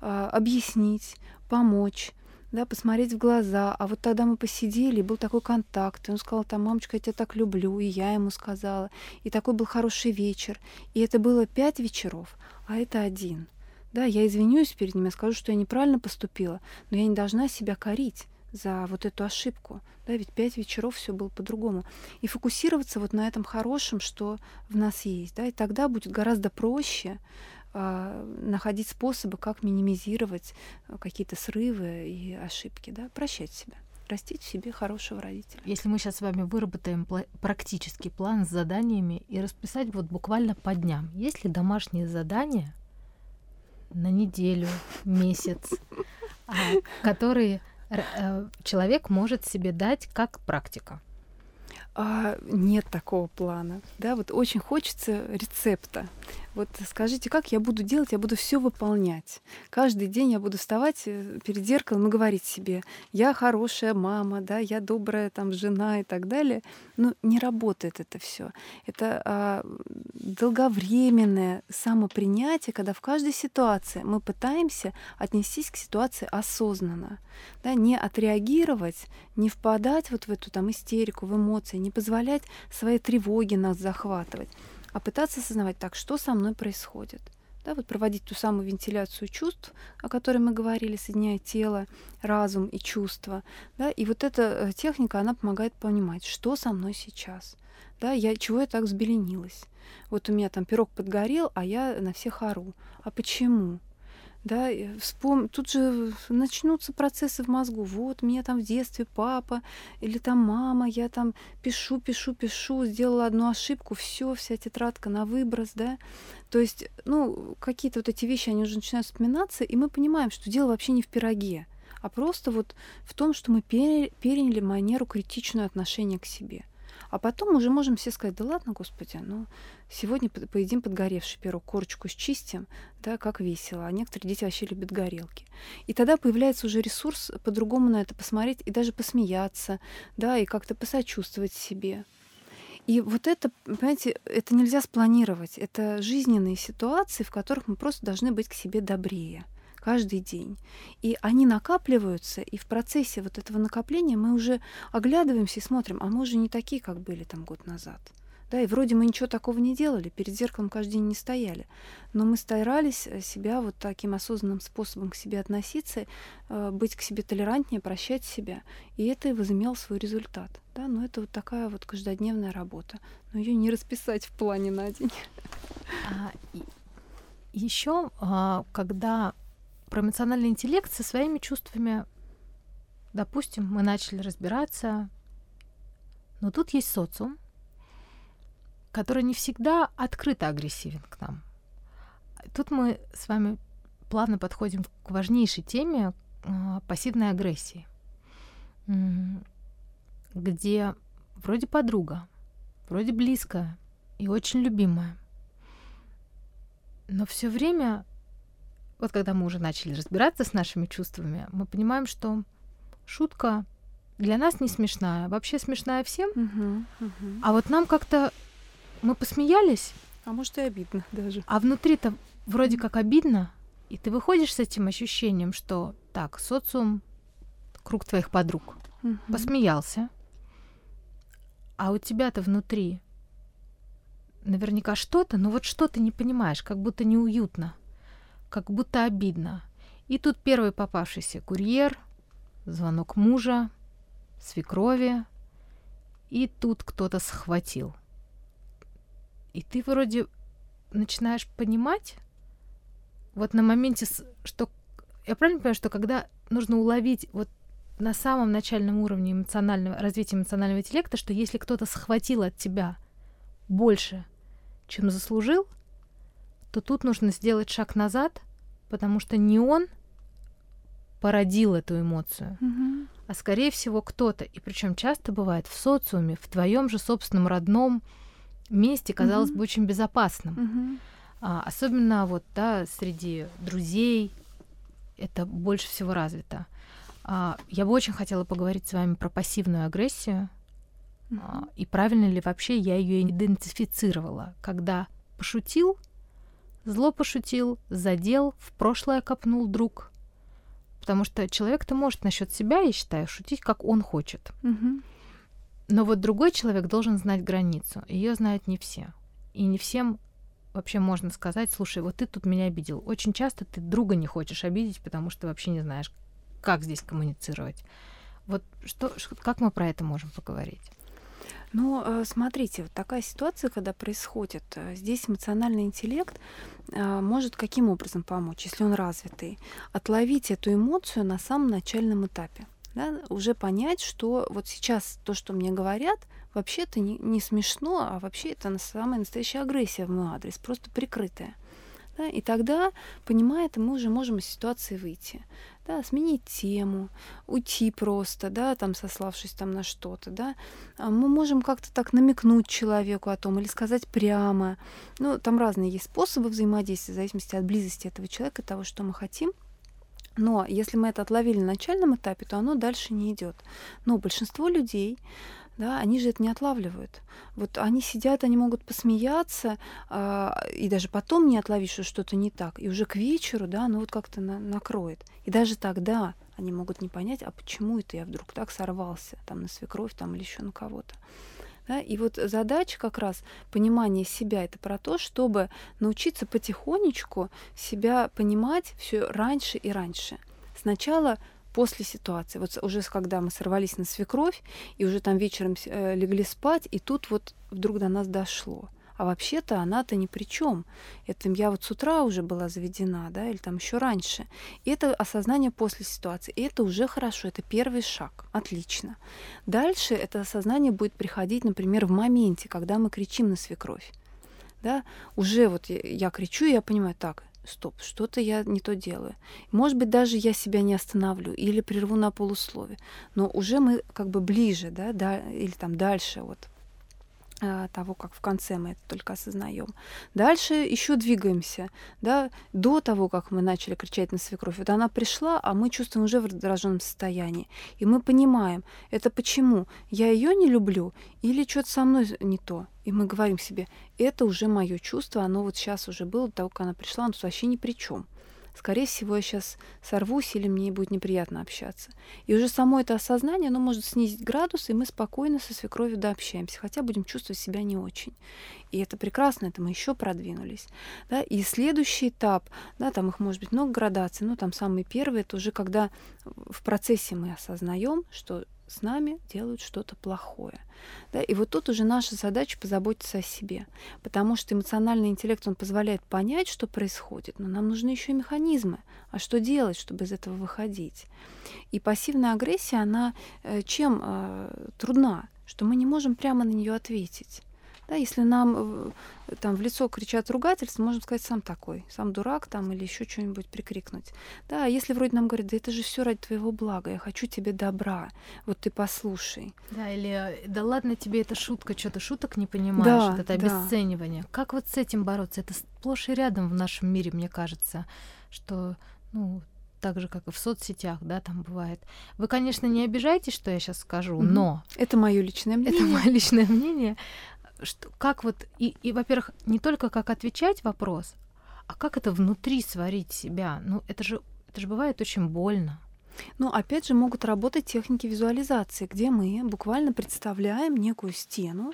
э, объяснить, помочь, да, посмотреть в глаза. А вот тогда мы посидели, и был такой контакт. И он сказал, там, мамочка, я тебя так люблю. И я ему сказала. И такой был хороший вечер. И это было пять вечеров, а это один. Да, я извинюсь перед ним, я скажу, что я неправильно поступила, но я не должна себя корить за вот эту ошибку. Да, ведь пять вечеров все было по-другому. И фокусироваться вот на этом хорошем, что в нас есть. Да, и тогда будет гораздо проще э, находить способы, как минимизировать э, какие-то срывы и ошибки. Да, прощать себя растить в себе хорошего родителя. Если мы сейчас с вами выработаем практический план с заданиями и расписать вот буквально по дням, есть ли домашние задания на неделю, месяц, а, которые Э, человек может себе дать как практика? А, нет такого плана. Да, вот очень хочется рецепта. Вот скажите, как я буду делать? Я буду все выполнять. Каждый день я буду вставать э, перед зеркалом и говорить себе, я хорошая мама, да, я добрая там жена и так далее. Но не работает это все. Это а, долговременное самопринятие, когда в каждой ситуации мы пытаемся отнестись к ситуации осознанно, да, не отреагировать, не впадать вот в эту там истерику, в эмоции, не позволять своей тревоге нас захватывать а пытаться осознавать так, что со мной происходит. Да, вот проводить ту самую вентиляцию чувств, о которой мы говорили, соединяя тело, разум и чувства. Да, и вот эта э, техника, она помогает понимать, что со мной сейчас. Да, я, чего я так взбеленилась. Вот у меня там пирог подгорел, а я на всех ору. А почему? Да, вспом... тут же начнутся процессы в мозгу. Вот, меня там в детстве папа или там мама, я там пишу, пишу, пишу, сделала одну ошибку, все, вся тетрадка на выброс, да. То есть, ну, какие-то вот эти вещи, они уже начинают вспоминаться, и мы понимаем, что дело вообще не в пироге, а просто вот в том, что мы переняли манеру критичного отношения к себе. А потом уже можем все сказать, да ладно, Господи, ну сегодня поедим подгоревший пирог, корочку счистим, да, как весело. А некоторые дети вообще любят горелки. И тогда появляется уже ресурс по-другому на это посмотреть и даже посмеяться, да, и как-то посочувствовать себе. И вот это, понимаете, это нельзя спланировать. Это жизненные ситуации, в которых мы просто должны быть к себе добрее каждый день. И они накапливаются, и в процессе вот этого накопления мы уже оглядываемся и смотрим, а мы уже не такие, как были там год назад. Да, и вроде мы ничего такого не делали, перед зеркалом каждый день не стояли. Но мы старались э, себя вот таким осознанным способом к себе относиться, э, быть к себе толерантнее, прощать себя. И это и возымел свой результат. Да, но это вот такая вот каждодневная работа. Но ее не расписать в плане на день. А, еще, а, когда про эмоциональный интеллект со своими чувствами, допустим, мы начали разбираться, но тут есть социум, который не всегда открыто агрессивен к нам. Тут мы с вами плавно подходим к важнейшей теме э, пассивной агрессии, где вроде подруга, вроде близкая и очень любимая, но все время вот когда мы уже начали разбираться с нашими чувствами, мы понимаем, что шутка для нас не смешная, вообще смешная всем, угу, угу. а вот нам как-то мы посмеялись. А может и обидно даже. А внутри-то вроде как обидно, и ты выходишь с этим ощущением, что так, социум, круг твоих подруг, угу. посмеялся, а у тебя-то внутри наверняка что-то, но вот что ты не понимаешь, как будто неуютно как будто обидно. И тут первый попавшийся курьер, звонок мужа, свекрови, и тут кто-то схватил. И ты вроде начинаешь понимать, вот на моменте, что... Я правильно понимаю, что когда нужно уловить вот на самом начальном уровне эмоционального, развития эмоционального интеллекта, что если кто-то схватил от тебя больше, чем заслужил, то тут нужно сделать шаг назад, потому что не он породил эту эмоцию, угу. а скорее всего кто-то, и причем часто бывает в социуме, в твоем же собственном родном месте, казалось угу. бы, очень безопасным. Угу. А, особенно вот да, среди друзей это больше всего развито. А, я бы очень хотела поговорить с вами про пассивную агрессию. А, и правильно ли вообще я ее идентифицировала, когда пошутил, Зло пошутил, задел, в прошлое копнул друг. Потому что человек-то может насчет себя, я считаю, шутить, как он хочет. Мгм. Но вот другой человек должен знать границу. Ее знают не все. И не всем вообще можно сказать, слушай, вот ты тут меня обидел. Очень часто ты друга не хочешь обидеть, потому что вообще не знаешь, как здесь коммуницировать. Вот что, как мы про это можем поговорить? Ну, э, смотрите, вот такая ситуация, когда происходит, э, здесь эмоциональный интеллект э, может каким образом помочь, если он развитый? Отловить эту эмоцию на самом начальном этапе. да, уже понять, что вот сейчас то, что мне говорят, вообще-то не, не смешно, а вообще это самая настоящая агрессия в мой адрес, просто прикрытая. Да, и тогда, понимая это, мы уже можем из ситуации выйти. Да, сменить тему, уйти просто, да, там сославшись там на что-то, да. А Мы можем как-то так намекнуть человеку о том или сказать прямо. Ну, там разные есть способы взаимодействия в зависимости от близости этого человека, того, что мы хотим. Но если мы это отловили на начальном этапе, то оно дальше не идет. Но большинство людей, да, они же это не отлавливают. Вот они сидят, они могут посмеяться, а, и даже потом не отловить, что что-то не так. И уже к вечеру, да, оно вот как-то на- накроет. И даже тогда они могут не понять, а почему это я вдруг так сорвался, там, на свекровь, там, или еще на кого-то. Да? И вот задача как раз понимания себя это про то, чтобы научиться потихонечку себя понимать все раньше и раньше. Сначала после ситуации. Вот уже когда мы сорвались на свекровь, и уже там вечером э, легли спать, и тут вот вдруг до нас дошло. А вообще-то она-то ни при чем. Это я вот с утра уже была заведена, да, или там еще раньше. И это осознание после ситуации. И это уже хорошо, это первый шаг. Отлично. Дальше это осознание будет приходить, например, в моменте, когда мы кричим на свекровь. Да? Уже вот я, я кричу, и я понимаю, так, стоп, что-то я не то делаю. Может быть, даже я себя не остановлю или прерву на полуслове. Но уже мы как бы ближе, да, да или там дальше вот того, как в конце мы это только осознаем. Дальше еще двигаемся, да, до того, как мы начали кричать на свекровь. Вот она пришла, а мы чувствуем уже в раздраженном состоянии. И мы понимаем, это почему? Я ее не люблю или что-то со мной не то? И мы говорим себе, это уже мое чувство, оно вот сейчас уже было, до того, как она пришла, оно вообще ни при чем. Скорее всего, я сейчас сорвусь или мне будет неприятно общаться. И уже само это осознание, оно может снизить градус, и мы спокойно со свекровью дообщаемся, хотя будем чувствовать себя не очень. И это прекрасно, это мы еще продвинулись. Да? И следующий этап, да, там их может быть много градаций, но там самый первый, это уже когда в процессе мы осознаем, что с нами делают что-то плохое. Да? И вот тут уже наша задача позаботиться о себе. Потому что эмоциональный интеллект, он позволяет понять, что происходит, но нам нужны еще и механизмы. А что делать, чтобы из этого выходить? И пассивная агрессия, она э, чем э, трудна? Что мы не можем прямо на нее ответить. Да, если нам э, там в лицо кричат ругательство, можем сказать сам такой, сам дурак там или еще что-нибудь прикрикнуть. Да, а если вроде нам говорят, да это же все ради твоего блага, я хочу тебе добра, вот ты послушай. Да, или да ладно тебе, это шутка, что ты шуток не понимаешь, Да, вот это да. обесценивание. Как вот с этим бороться? Это сплошь и рядом в нашем мире, мне кажется, что, ну, так же, как и в соцсетях, да, там бывает. Вы, конечно, не обижайтесь, что я сейчас скажу, Мгм. но Это мое личное это мнение. мое личное мнение, что как вот, и, и, во-первых, не только как отвечать вопрос, а как это внутри сварить себя. Ну, это же, это же бывает очень больно. Но опять же могут работать техники визуализации, где мы буквально представляем некую стену.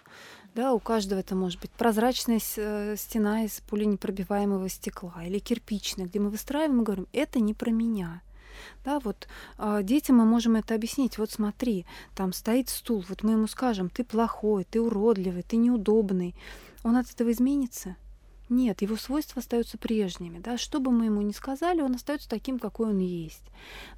Да, у каждого это может быть прозрачная э, стена из пуленепробиваемого стекла или кирпичная, где мы выстраиваем и говорим, это не про меня. Да, вот а, детям мы можем это объяснить. Вот смотри, там стоит стул, вот мы ему скажем, ты плохой, ты уродливый, ты неудобный. Он от этого изменится? Нет, его свойства остаются прежними. Да? Что бы мы ему ни сказали, он остается таким, какой он есть.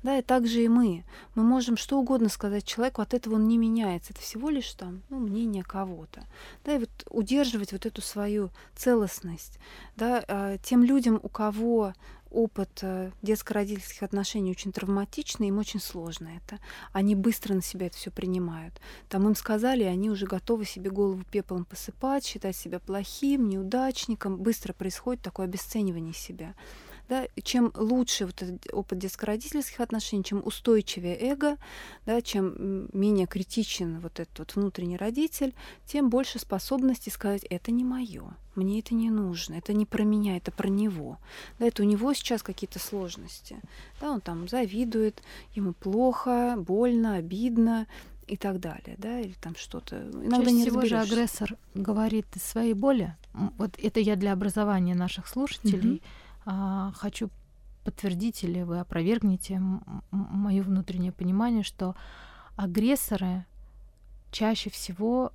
Да, и так же и мы. Мы можем что угодно сказать человеку, от этого он не меняется. Это всего лишь там, ну, мнение кого-то. Да, и вот удерживать вот эту свою целостность. Да, а, тем людям, у кого опыт э, детско-родительских отношений очень травматичный, им очень сложно это. Они быстро на себя это все принимают. Там им сказали, они уже готовы себе голову пеплом посыпать, считать себя плохим, неудачником. Быстро происходит такое обесценивание себя. Да? Чем лучше вот этот опыт детско-родительских отношений, чем устойчивее эго, да, чем менее критичен вот этот вот внутренний родитель, тем больше способности сказать, это не мое, мне это не нужно, это не про меня, это про него. Да, это у него сейчас какие-то сложности. Да, он там завидует, ему плохо, больно, обидно, и так далее, да, или там что-то. Иногда Чаще не всего же агрессор говорит из своей боли. Вот это я для образования наших слушателей mm-hmm. А, хочу подтвердить или вы опровергнете мое внутреннее понимание, что агрессоры чаще всего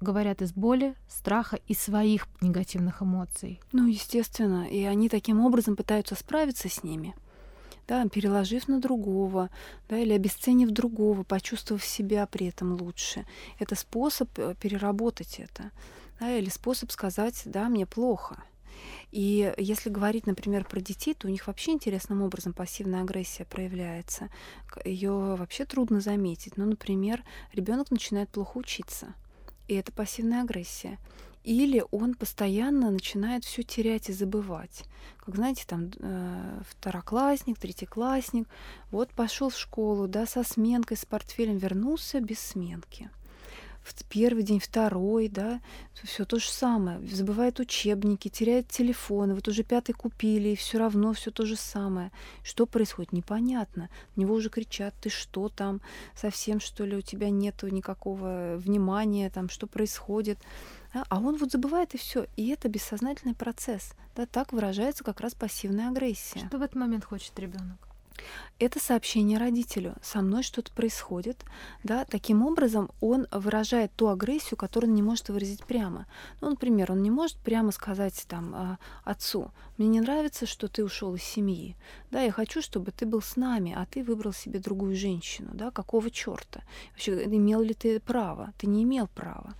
говорят из боли, страха и своих негативных эмоций. Ну, естественно, и они таким образом пытаются справиться с ними да, переложив на другого, да, или обесценив другого, почувствовав себя при этом лучше. Это способ э, переработать это, да, или способ сказать, да, мне плохо. И если говорить, например, про детей, то у них вообще интересным образом пассивная агрессия проявляется. Ее вообще трудно заметить. Ну, например, ребенок начинает плохо учиться, и это пассивная агрессия. Или он постоянно начинает все терять и забывать. Как знаете, там э, второклассник, третьеклассник, вот пошел в школу, да, со сменкой, с портфелем, вернулся без сменки в первый день, второй, да, все то же самое. Забывает учебники, теряет телефоны, вот уже пятый купили, и все равно все то же самое. Что происходит? Непонятно. На него уже кричат, ты что там, совсем что ли, у тебя нету никакого внимания, там, что происходит. Да? А он вот забывает и все. И это бессознательный процесс. Да? Так выражается как раз пассивная агрессия. Что в этот момент хочет ребенок? Это сообщение родителю. Со мной что-то происходит. Да? Таким образом, он выражает ту агрессию, которую он не может выразить прямо. Ну, например, он не может прямо сказать там, а, отцу, мне не нравится, что ты ушел из семьи. Да, я хочу, чтобы ты был с нами, а ты выбрал себе другую женщину. Да? Какого черта? Вообще, имел ли ты право? Ты не имел права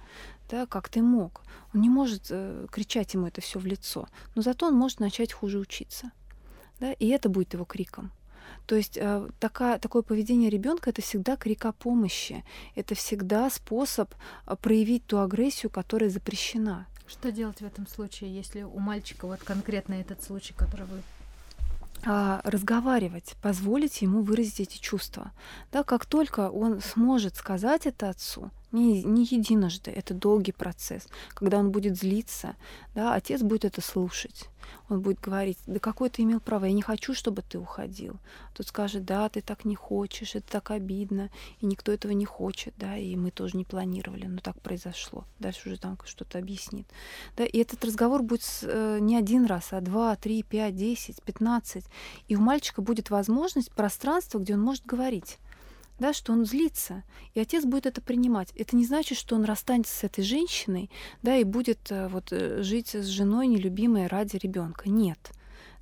да, как ты мог. Он не может э, кричать ему это все в лицо, но зато он может начать хуже учиться. Да, и это будет его криком. То есть э, такая, такое поведение ребенка это всегда крик о помощи. Это всегда способ э, проявить ту агрессию, которая запрещена. Что делать в этом случае, если у мальчика вот конкретно этот случай, который вы а, разговаривать, позволить ему выразить эти чувства. Да, как только он сможет сказать это отцу, не, не единожды, это долгий процесс. Когда он будет злиться, да, отец будет это слушать. Он будет говорить, да какой ты имел право, я не хочу, чтобы ты уходил. Тут скажет, да, ты так не хочешь, это так обидно, и никто этого не хочет, да, и мы тоже не планировали, но так произошло. Дальше уже там что-то объяснит. Да, и этот разговор будет э, не один раз, а два, три, пять, десять, пятнадцать. И у мальчика будет возможность, пространство, где он может говорить да, что он злится, и отец будет это принимать. Это не значит, что он расстанется с этой женщиной, да, и будет э, вот э, жить с женой нелюбимой ради ребенка. Нет.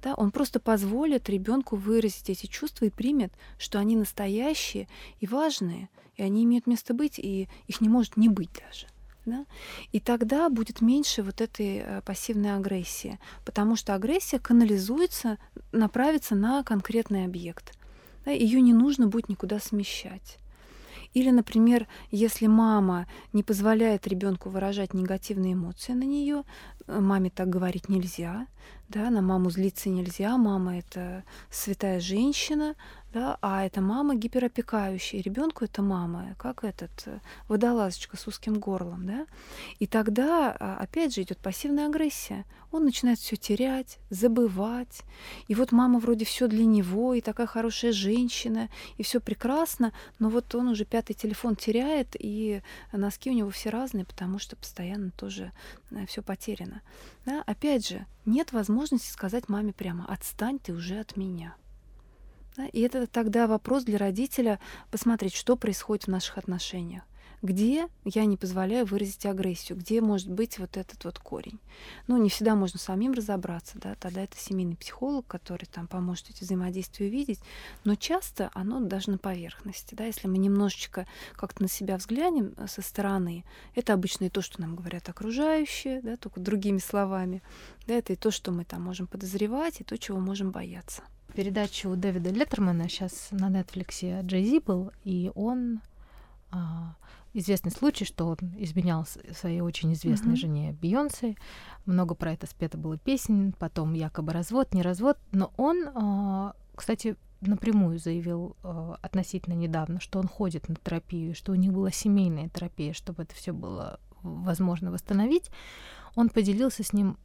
Да, он просто позволит ребенку выразить эти чувства и примет, что они настоящие и важные, и они имеют место быть, и их не может не быть даже. Да? И тогда будет меньше вот этой э, пассивной агрессии, потому что агрессия канализуется, направится на конкретный объект. Да, ее не нужно будет никуда смещать. Или, например, если мама не позволяет ребенку выражать негативные эмоции на нее, э, маме так говорить нельзя, да, на маму злиться нельзя, мама это святая женщина, да, а это мама гиперопекающая, ребенку это мама, как этот э, водолазочка с узким горлом, да, и тогда а, опять же идет пассивная агрессия, он начинает все терять, забывать, и вот мама вроде все для него, и такая хорошая женщина, и все прекрасно, но вот он уже пятый телефон теряет, и носки у него все разные, потому что постоянно тоже э, все потеряно, да, опять же нет возможности сказать маме прямо, отстань ты уже от меня. Да? И это тогда вопрос для родителя посмотреть, что происходит в наших отношениях. Где я не позволяю выразить агрессию, где может быть вот этот вот корень. Ну, не всегда можно самим разобраться, да, тогда это семейный психолог, который там поможет эти взаимодействия увидеть, но часто оно даже на поверхности, да, если мы немножечко как-то на себя взглянем э, со стороны, это обычно и то, что нам говорят окружающие, да, только другими словами, да, это и то, что мы там можем подозревать, и то, чего можем бояться передачу Дэвида Леттермана сейчас на Netflix Джей Зи был, и он а, известный случай, что он изменял своей очень известной mm-hmm. жене Бейонсе. Много про это спето было песен, потом якобы развод, не развод. Но он, а, кстати, напрямую заявил а, относительно недавно, что он ходит на терапию, что у них была семейная терапия, чтобы это все было возможно восстановить. Он поделился с ним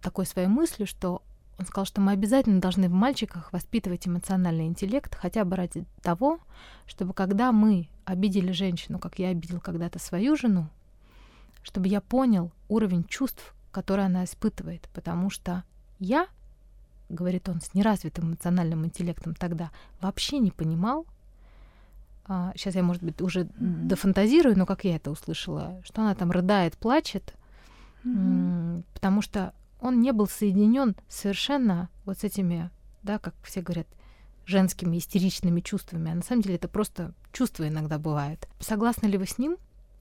такой своей мыслью, что он сказал, что мы обязательно должны в мальчиках воспитывать эмоциональный интеллект хотя бы ради того, чтобы когда мы обидели женщину, как я обидел когда-то свою жену, чтобы я понял уровень чувств, которые она испытывает, потому что я, говорит он, с неразвитым эмоциональным интеллектом тогда вообще не понимал, а, сейчас я, может быть, уже mm-hmm. дофантазирую, но как я это услышала, что она там рыдает, плачет, mm-hmm. потому что он не был соединен совершенно вот с этими, да, как все говорят, женскими истеричными чувствами. А на самом деле это просто чувства иногда бывают. Согласны ли вы с ним,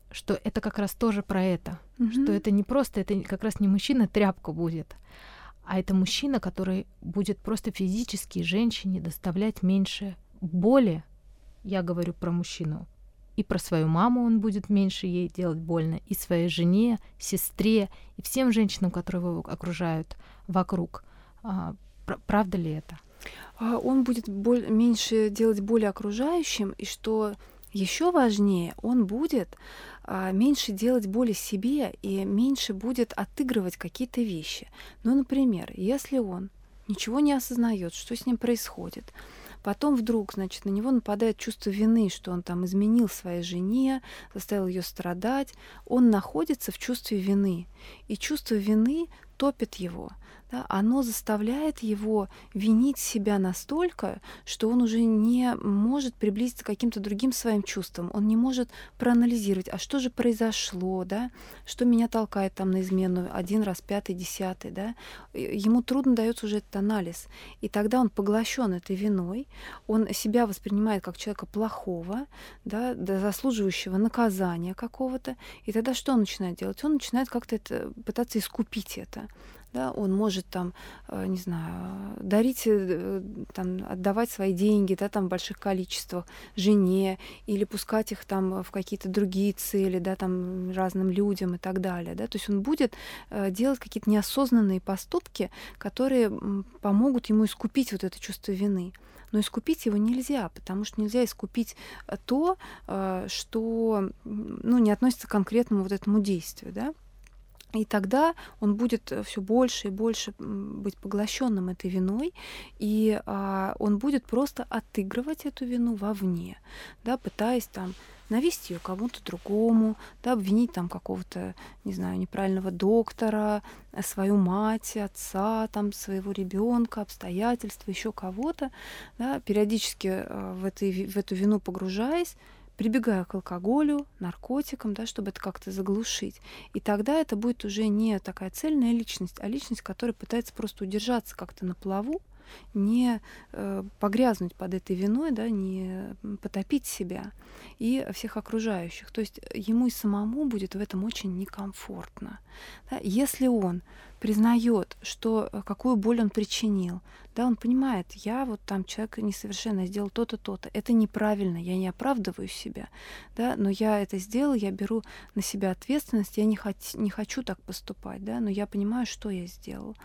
что это как раз тоже про это? Mm-hmm. Что это не просто, это как раз не мужчина тряпка будет, а это мужчина, который будет просто физически женщине доставлять меньше боли. Я говорю про мужчину, и про свою маму он будет меньше ей делать больно, и своей жене, сестре, и всем женщинам, которые его окружают вокруг. Правда ли это? А, он будет боль, меньше делать боли окружающим, и что еще важнее, он будет а, меньше делать боли себе и меньше будет отыгрывать какие-то вещи. Ну, например, если он ничего не осознает, что с ним происходит, Потом вдруг, значит, на него нападает чувство вины, что он там изменил своей жене, заставил ее страдать. Он находится в чувстве вины. И чувство вины топит его да, оно заставляет его винить себя настолько, что он уже не может приблизиться к каким-то другим своим чувствам. Он не может проанализировать, а что же произошло, да, что меня толкает там на измену один раз, пятый, десятый, да. Ему трудно дается уже этот анализ. И тогда он поглощен этой виной, он себя воспринимает как человека плохого, да, заслуживающего наказания какого-то. И тогда что он начинает делать? Он начинает как-то это, пытаться искупить это да, он может там, э, не знаю, дарить, э, там, отдавать свои деньги, да, там в больших количествах жене или пускать их там в какие-то другие цели, да, там разным людям и так далее, да, то есть он будет э, делать какие-то неосознанные поступки, которые помогут ему искупить вот это чувство вины. Но искупить его нельзя, потому что нельзя искупить то, что ну, не относится к конкретному вот этому действию, да. И тогда он будет э, все больше и больше быть поглощенным этой виной, и а, он будет просто отыгрывать эту вину вовне, да, пытаясь там навести ее кому-то другому, да, обвинить там какого-то, не знаю, неправильного доктора, э, свою мать, отца, там своего ребенка, обстоятельства, еще кого-то, да, периодически э, в, этой, в эту вину погружаясь, прибегая к алкоголю, наркотикам, да, чтобы это как-то заглушить. И тогда это будет уже не такая цельная личность, а личность, которая пытается просто удержаться как-то на плаву, не э, погрязнуть под этой виной, да, не потопить себя и всех окружающих. То есть ему и самому будет в этом очень некомфортно. Да? Если он признает, что э, какую боль он причинил, да, он понимает, я вот там человек несовершенно сделал то-то, то-то, это неправильно, я не оправдываю себя, да, но я это сделал, я беру на себя ответственность, я не, хот- не хочу так поступать, да, но я понимаю, что я сделал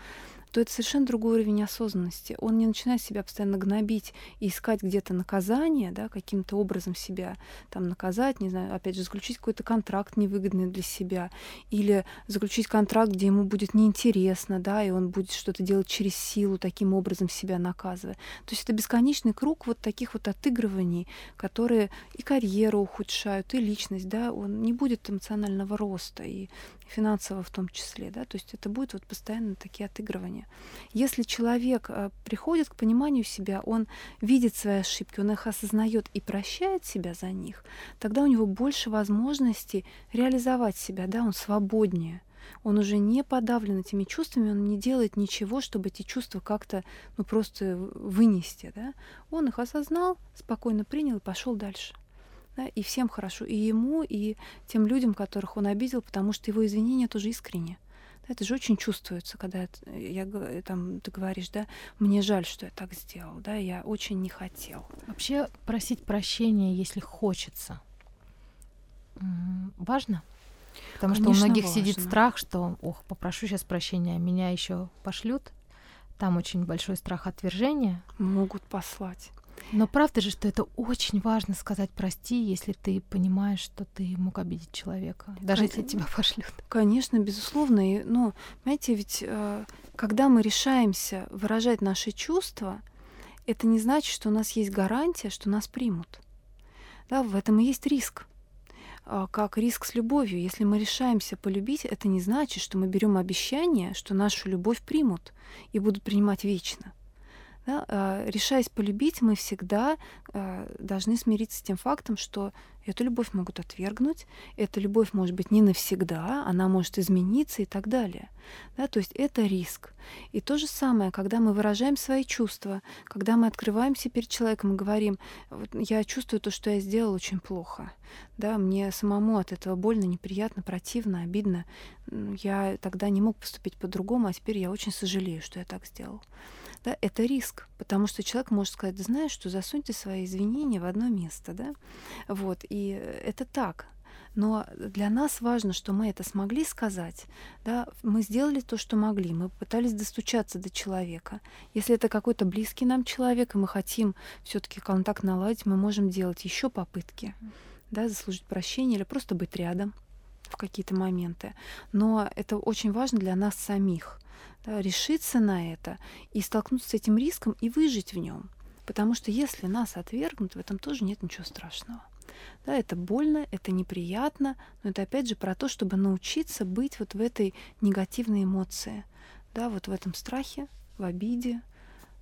то это совершенно другой уровень осознанности. Он не начинает себя постоянно гнобить и искать где-то наказание, да, каким-то образом себя там наказать, не знаю, опять же, заключить какой-то контракт невыгодный для себя, или заключить контракт, где ему будет неинтересно, да, и он будет что-то делать через силу, таким образом себя наказывая. То есть это бесконечный круг вот таких вот отыгрываний, которые и карьеру ухудшают, и личность, да, он не будет эмоционального роста, и финансово в том числе, да, то есть это будет вот постоянно такие отыгрывания. Если человек э, приходит к пониманию себя, он видит свои ошибки, он их осознает и прощает себя за них, тогда у него больше возможностей реализовать себя, да, он свободнее. Он уже не подавлен этими чувствами, он не делает ничего, чтобы эти чувства как-то ну, просто вынести. Да? Он их осознал, спокойно принял и пошел дальше да, и всем хорошо, и ему, и тем людям, которых он обидел, потому что его извинения тоже искренне. Это же очень чувствуется, когда я, там, ты говоришь, да, мне жаль, что я так сделал, да, я очень не хотел. Вообще просить прощения, если хочется, важно? Потому Конечно, что у многих важно. сидит страх, что, ох, попрошу сейчас прощения, меня еще пошлют. Там очень большой страх отвержения. Могут послать. Но правда же, что это очень важно сказать прости, если ты понимаешь, что ты мог обидеть человека, даже Кон... если тебя пошлют. Конечно, безусловно. И, ну, знаете, ведь э, когда мы решаемся выражать наши чувства, это не значит, что у нас есть гарантия, что нас примут. Да, в этом и есть риск. А, как риск с любовью. Если мы решаемся полюбить, это не значит, что мы берем обещание, что нашу любовь примут и будут принимать вечно. Да? А, решаясь полюбить, мы всегда а, должны смириться с тем фактом, что эту любовь могут отвергнуть, эта любовь может быть не навсегда, она может измениться и так далее. Да? То есть это риск. И то же самое, когда мы выражаем свои чувства, когда мы открываемся перед человеком и говорим, вот я чувствую то, что я сделал очень плохо, да, мне самому от этого больно, неприятно, противно, обидно, я тогда не мог поступить по-другому, а теперь я очень сожалею, что я так сделал да, это риск, потому что человек может сказать, знаешь, что засуньте свои извинения в одно место, да, вот, и это так, но для нас важно, что мы это смогли сказать. Да? Мы сделали то, что могли. Мы пытались достучаться до человека. Если это какой-то близкий нам человек, и мы хотим все-таки контакт наладить, мы можем делать еще попытки, да, заслужить прощение или просто быть рядом в какие-то моменты. Но это очень важно для нас самих да, решиться на это и столкнуться с этим риском и выжить в нем. Потому что если нас отвергнут, в этом тоже нет ничего страшного. Да, это больно, это неприятно, но это опять же про то, чтобы научиться быть вот в этой негативной эмоции, да, вот в этом страхе, в обиде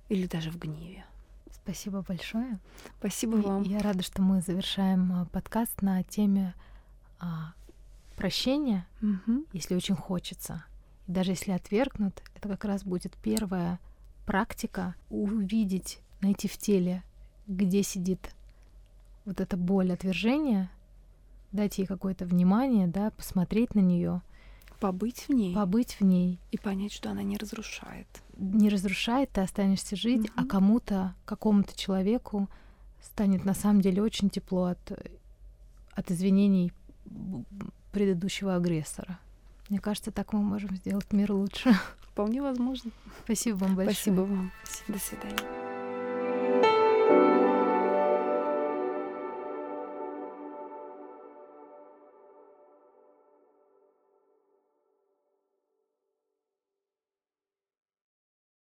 или даже в гневе. Спасибо большое. Спасибо вам. Я рада, что мы завершаем а, подкаст на теме а, прощения, угу. если очень хочется даже если отвергнут, это как раз будет первая практика увидеть, найти в теле, где сидит вот эта боль отвержения, дать ей какое-то внимание, да, посмотреть на нее, побыть в ней, побыть в ней и понять, что она не разрушает, не разрушает, ты останешься жить, угу. а кому-то, какому-то человеку станет на самом деле очень тепло от от извинений предыдущего агрессора. Мне кажется, так мы можем сделать мир лучше. Вполне возможно. Спасибо вам большое. Спасибо вам. До свидания.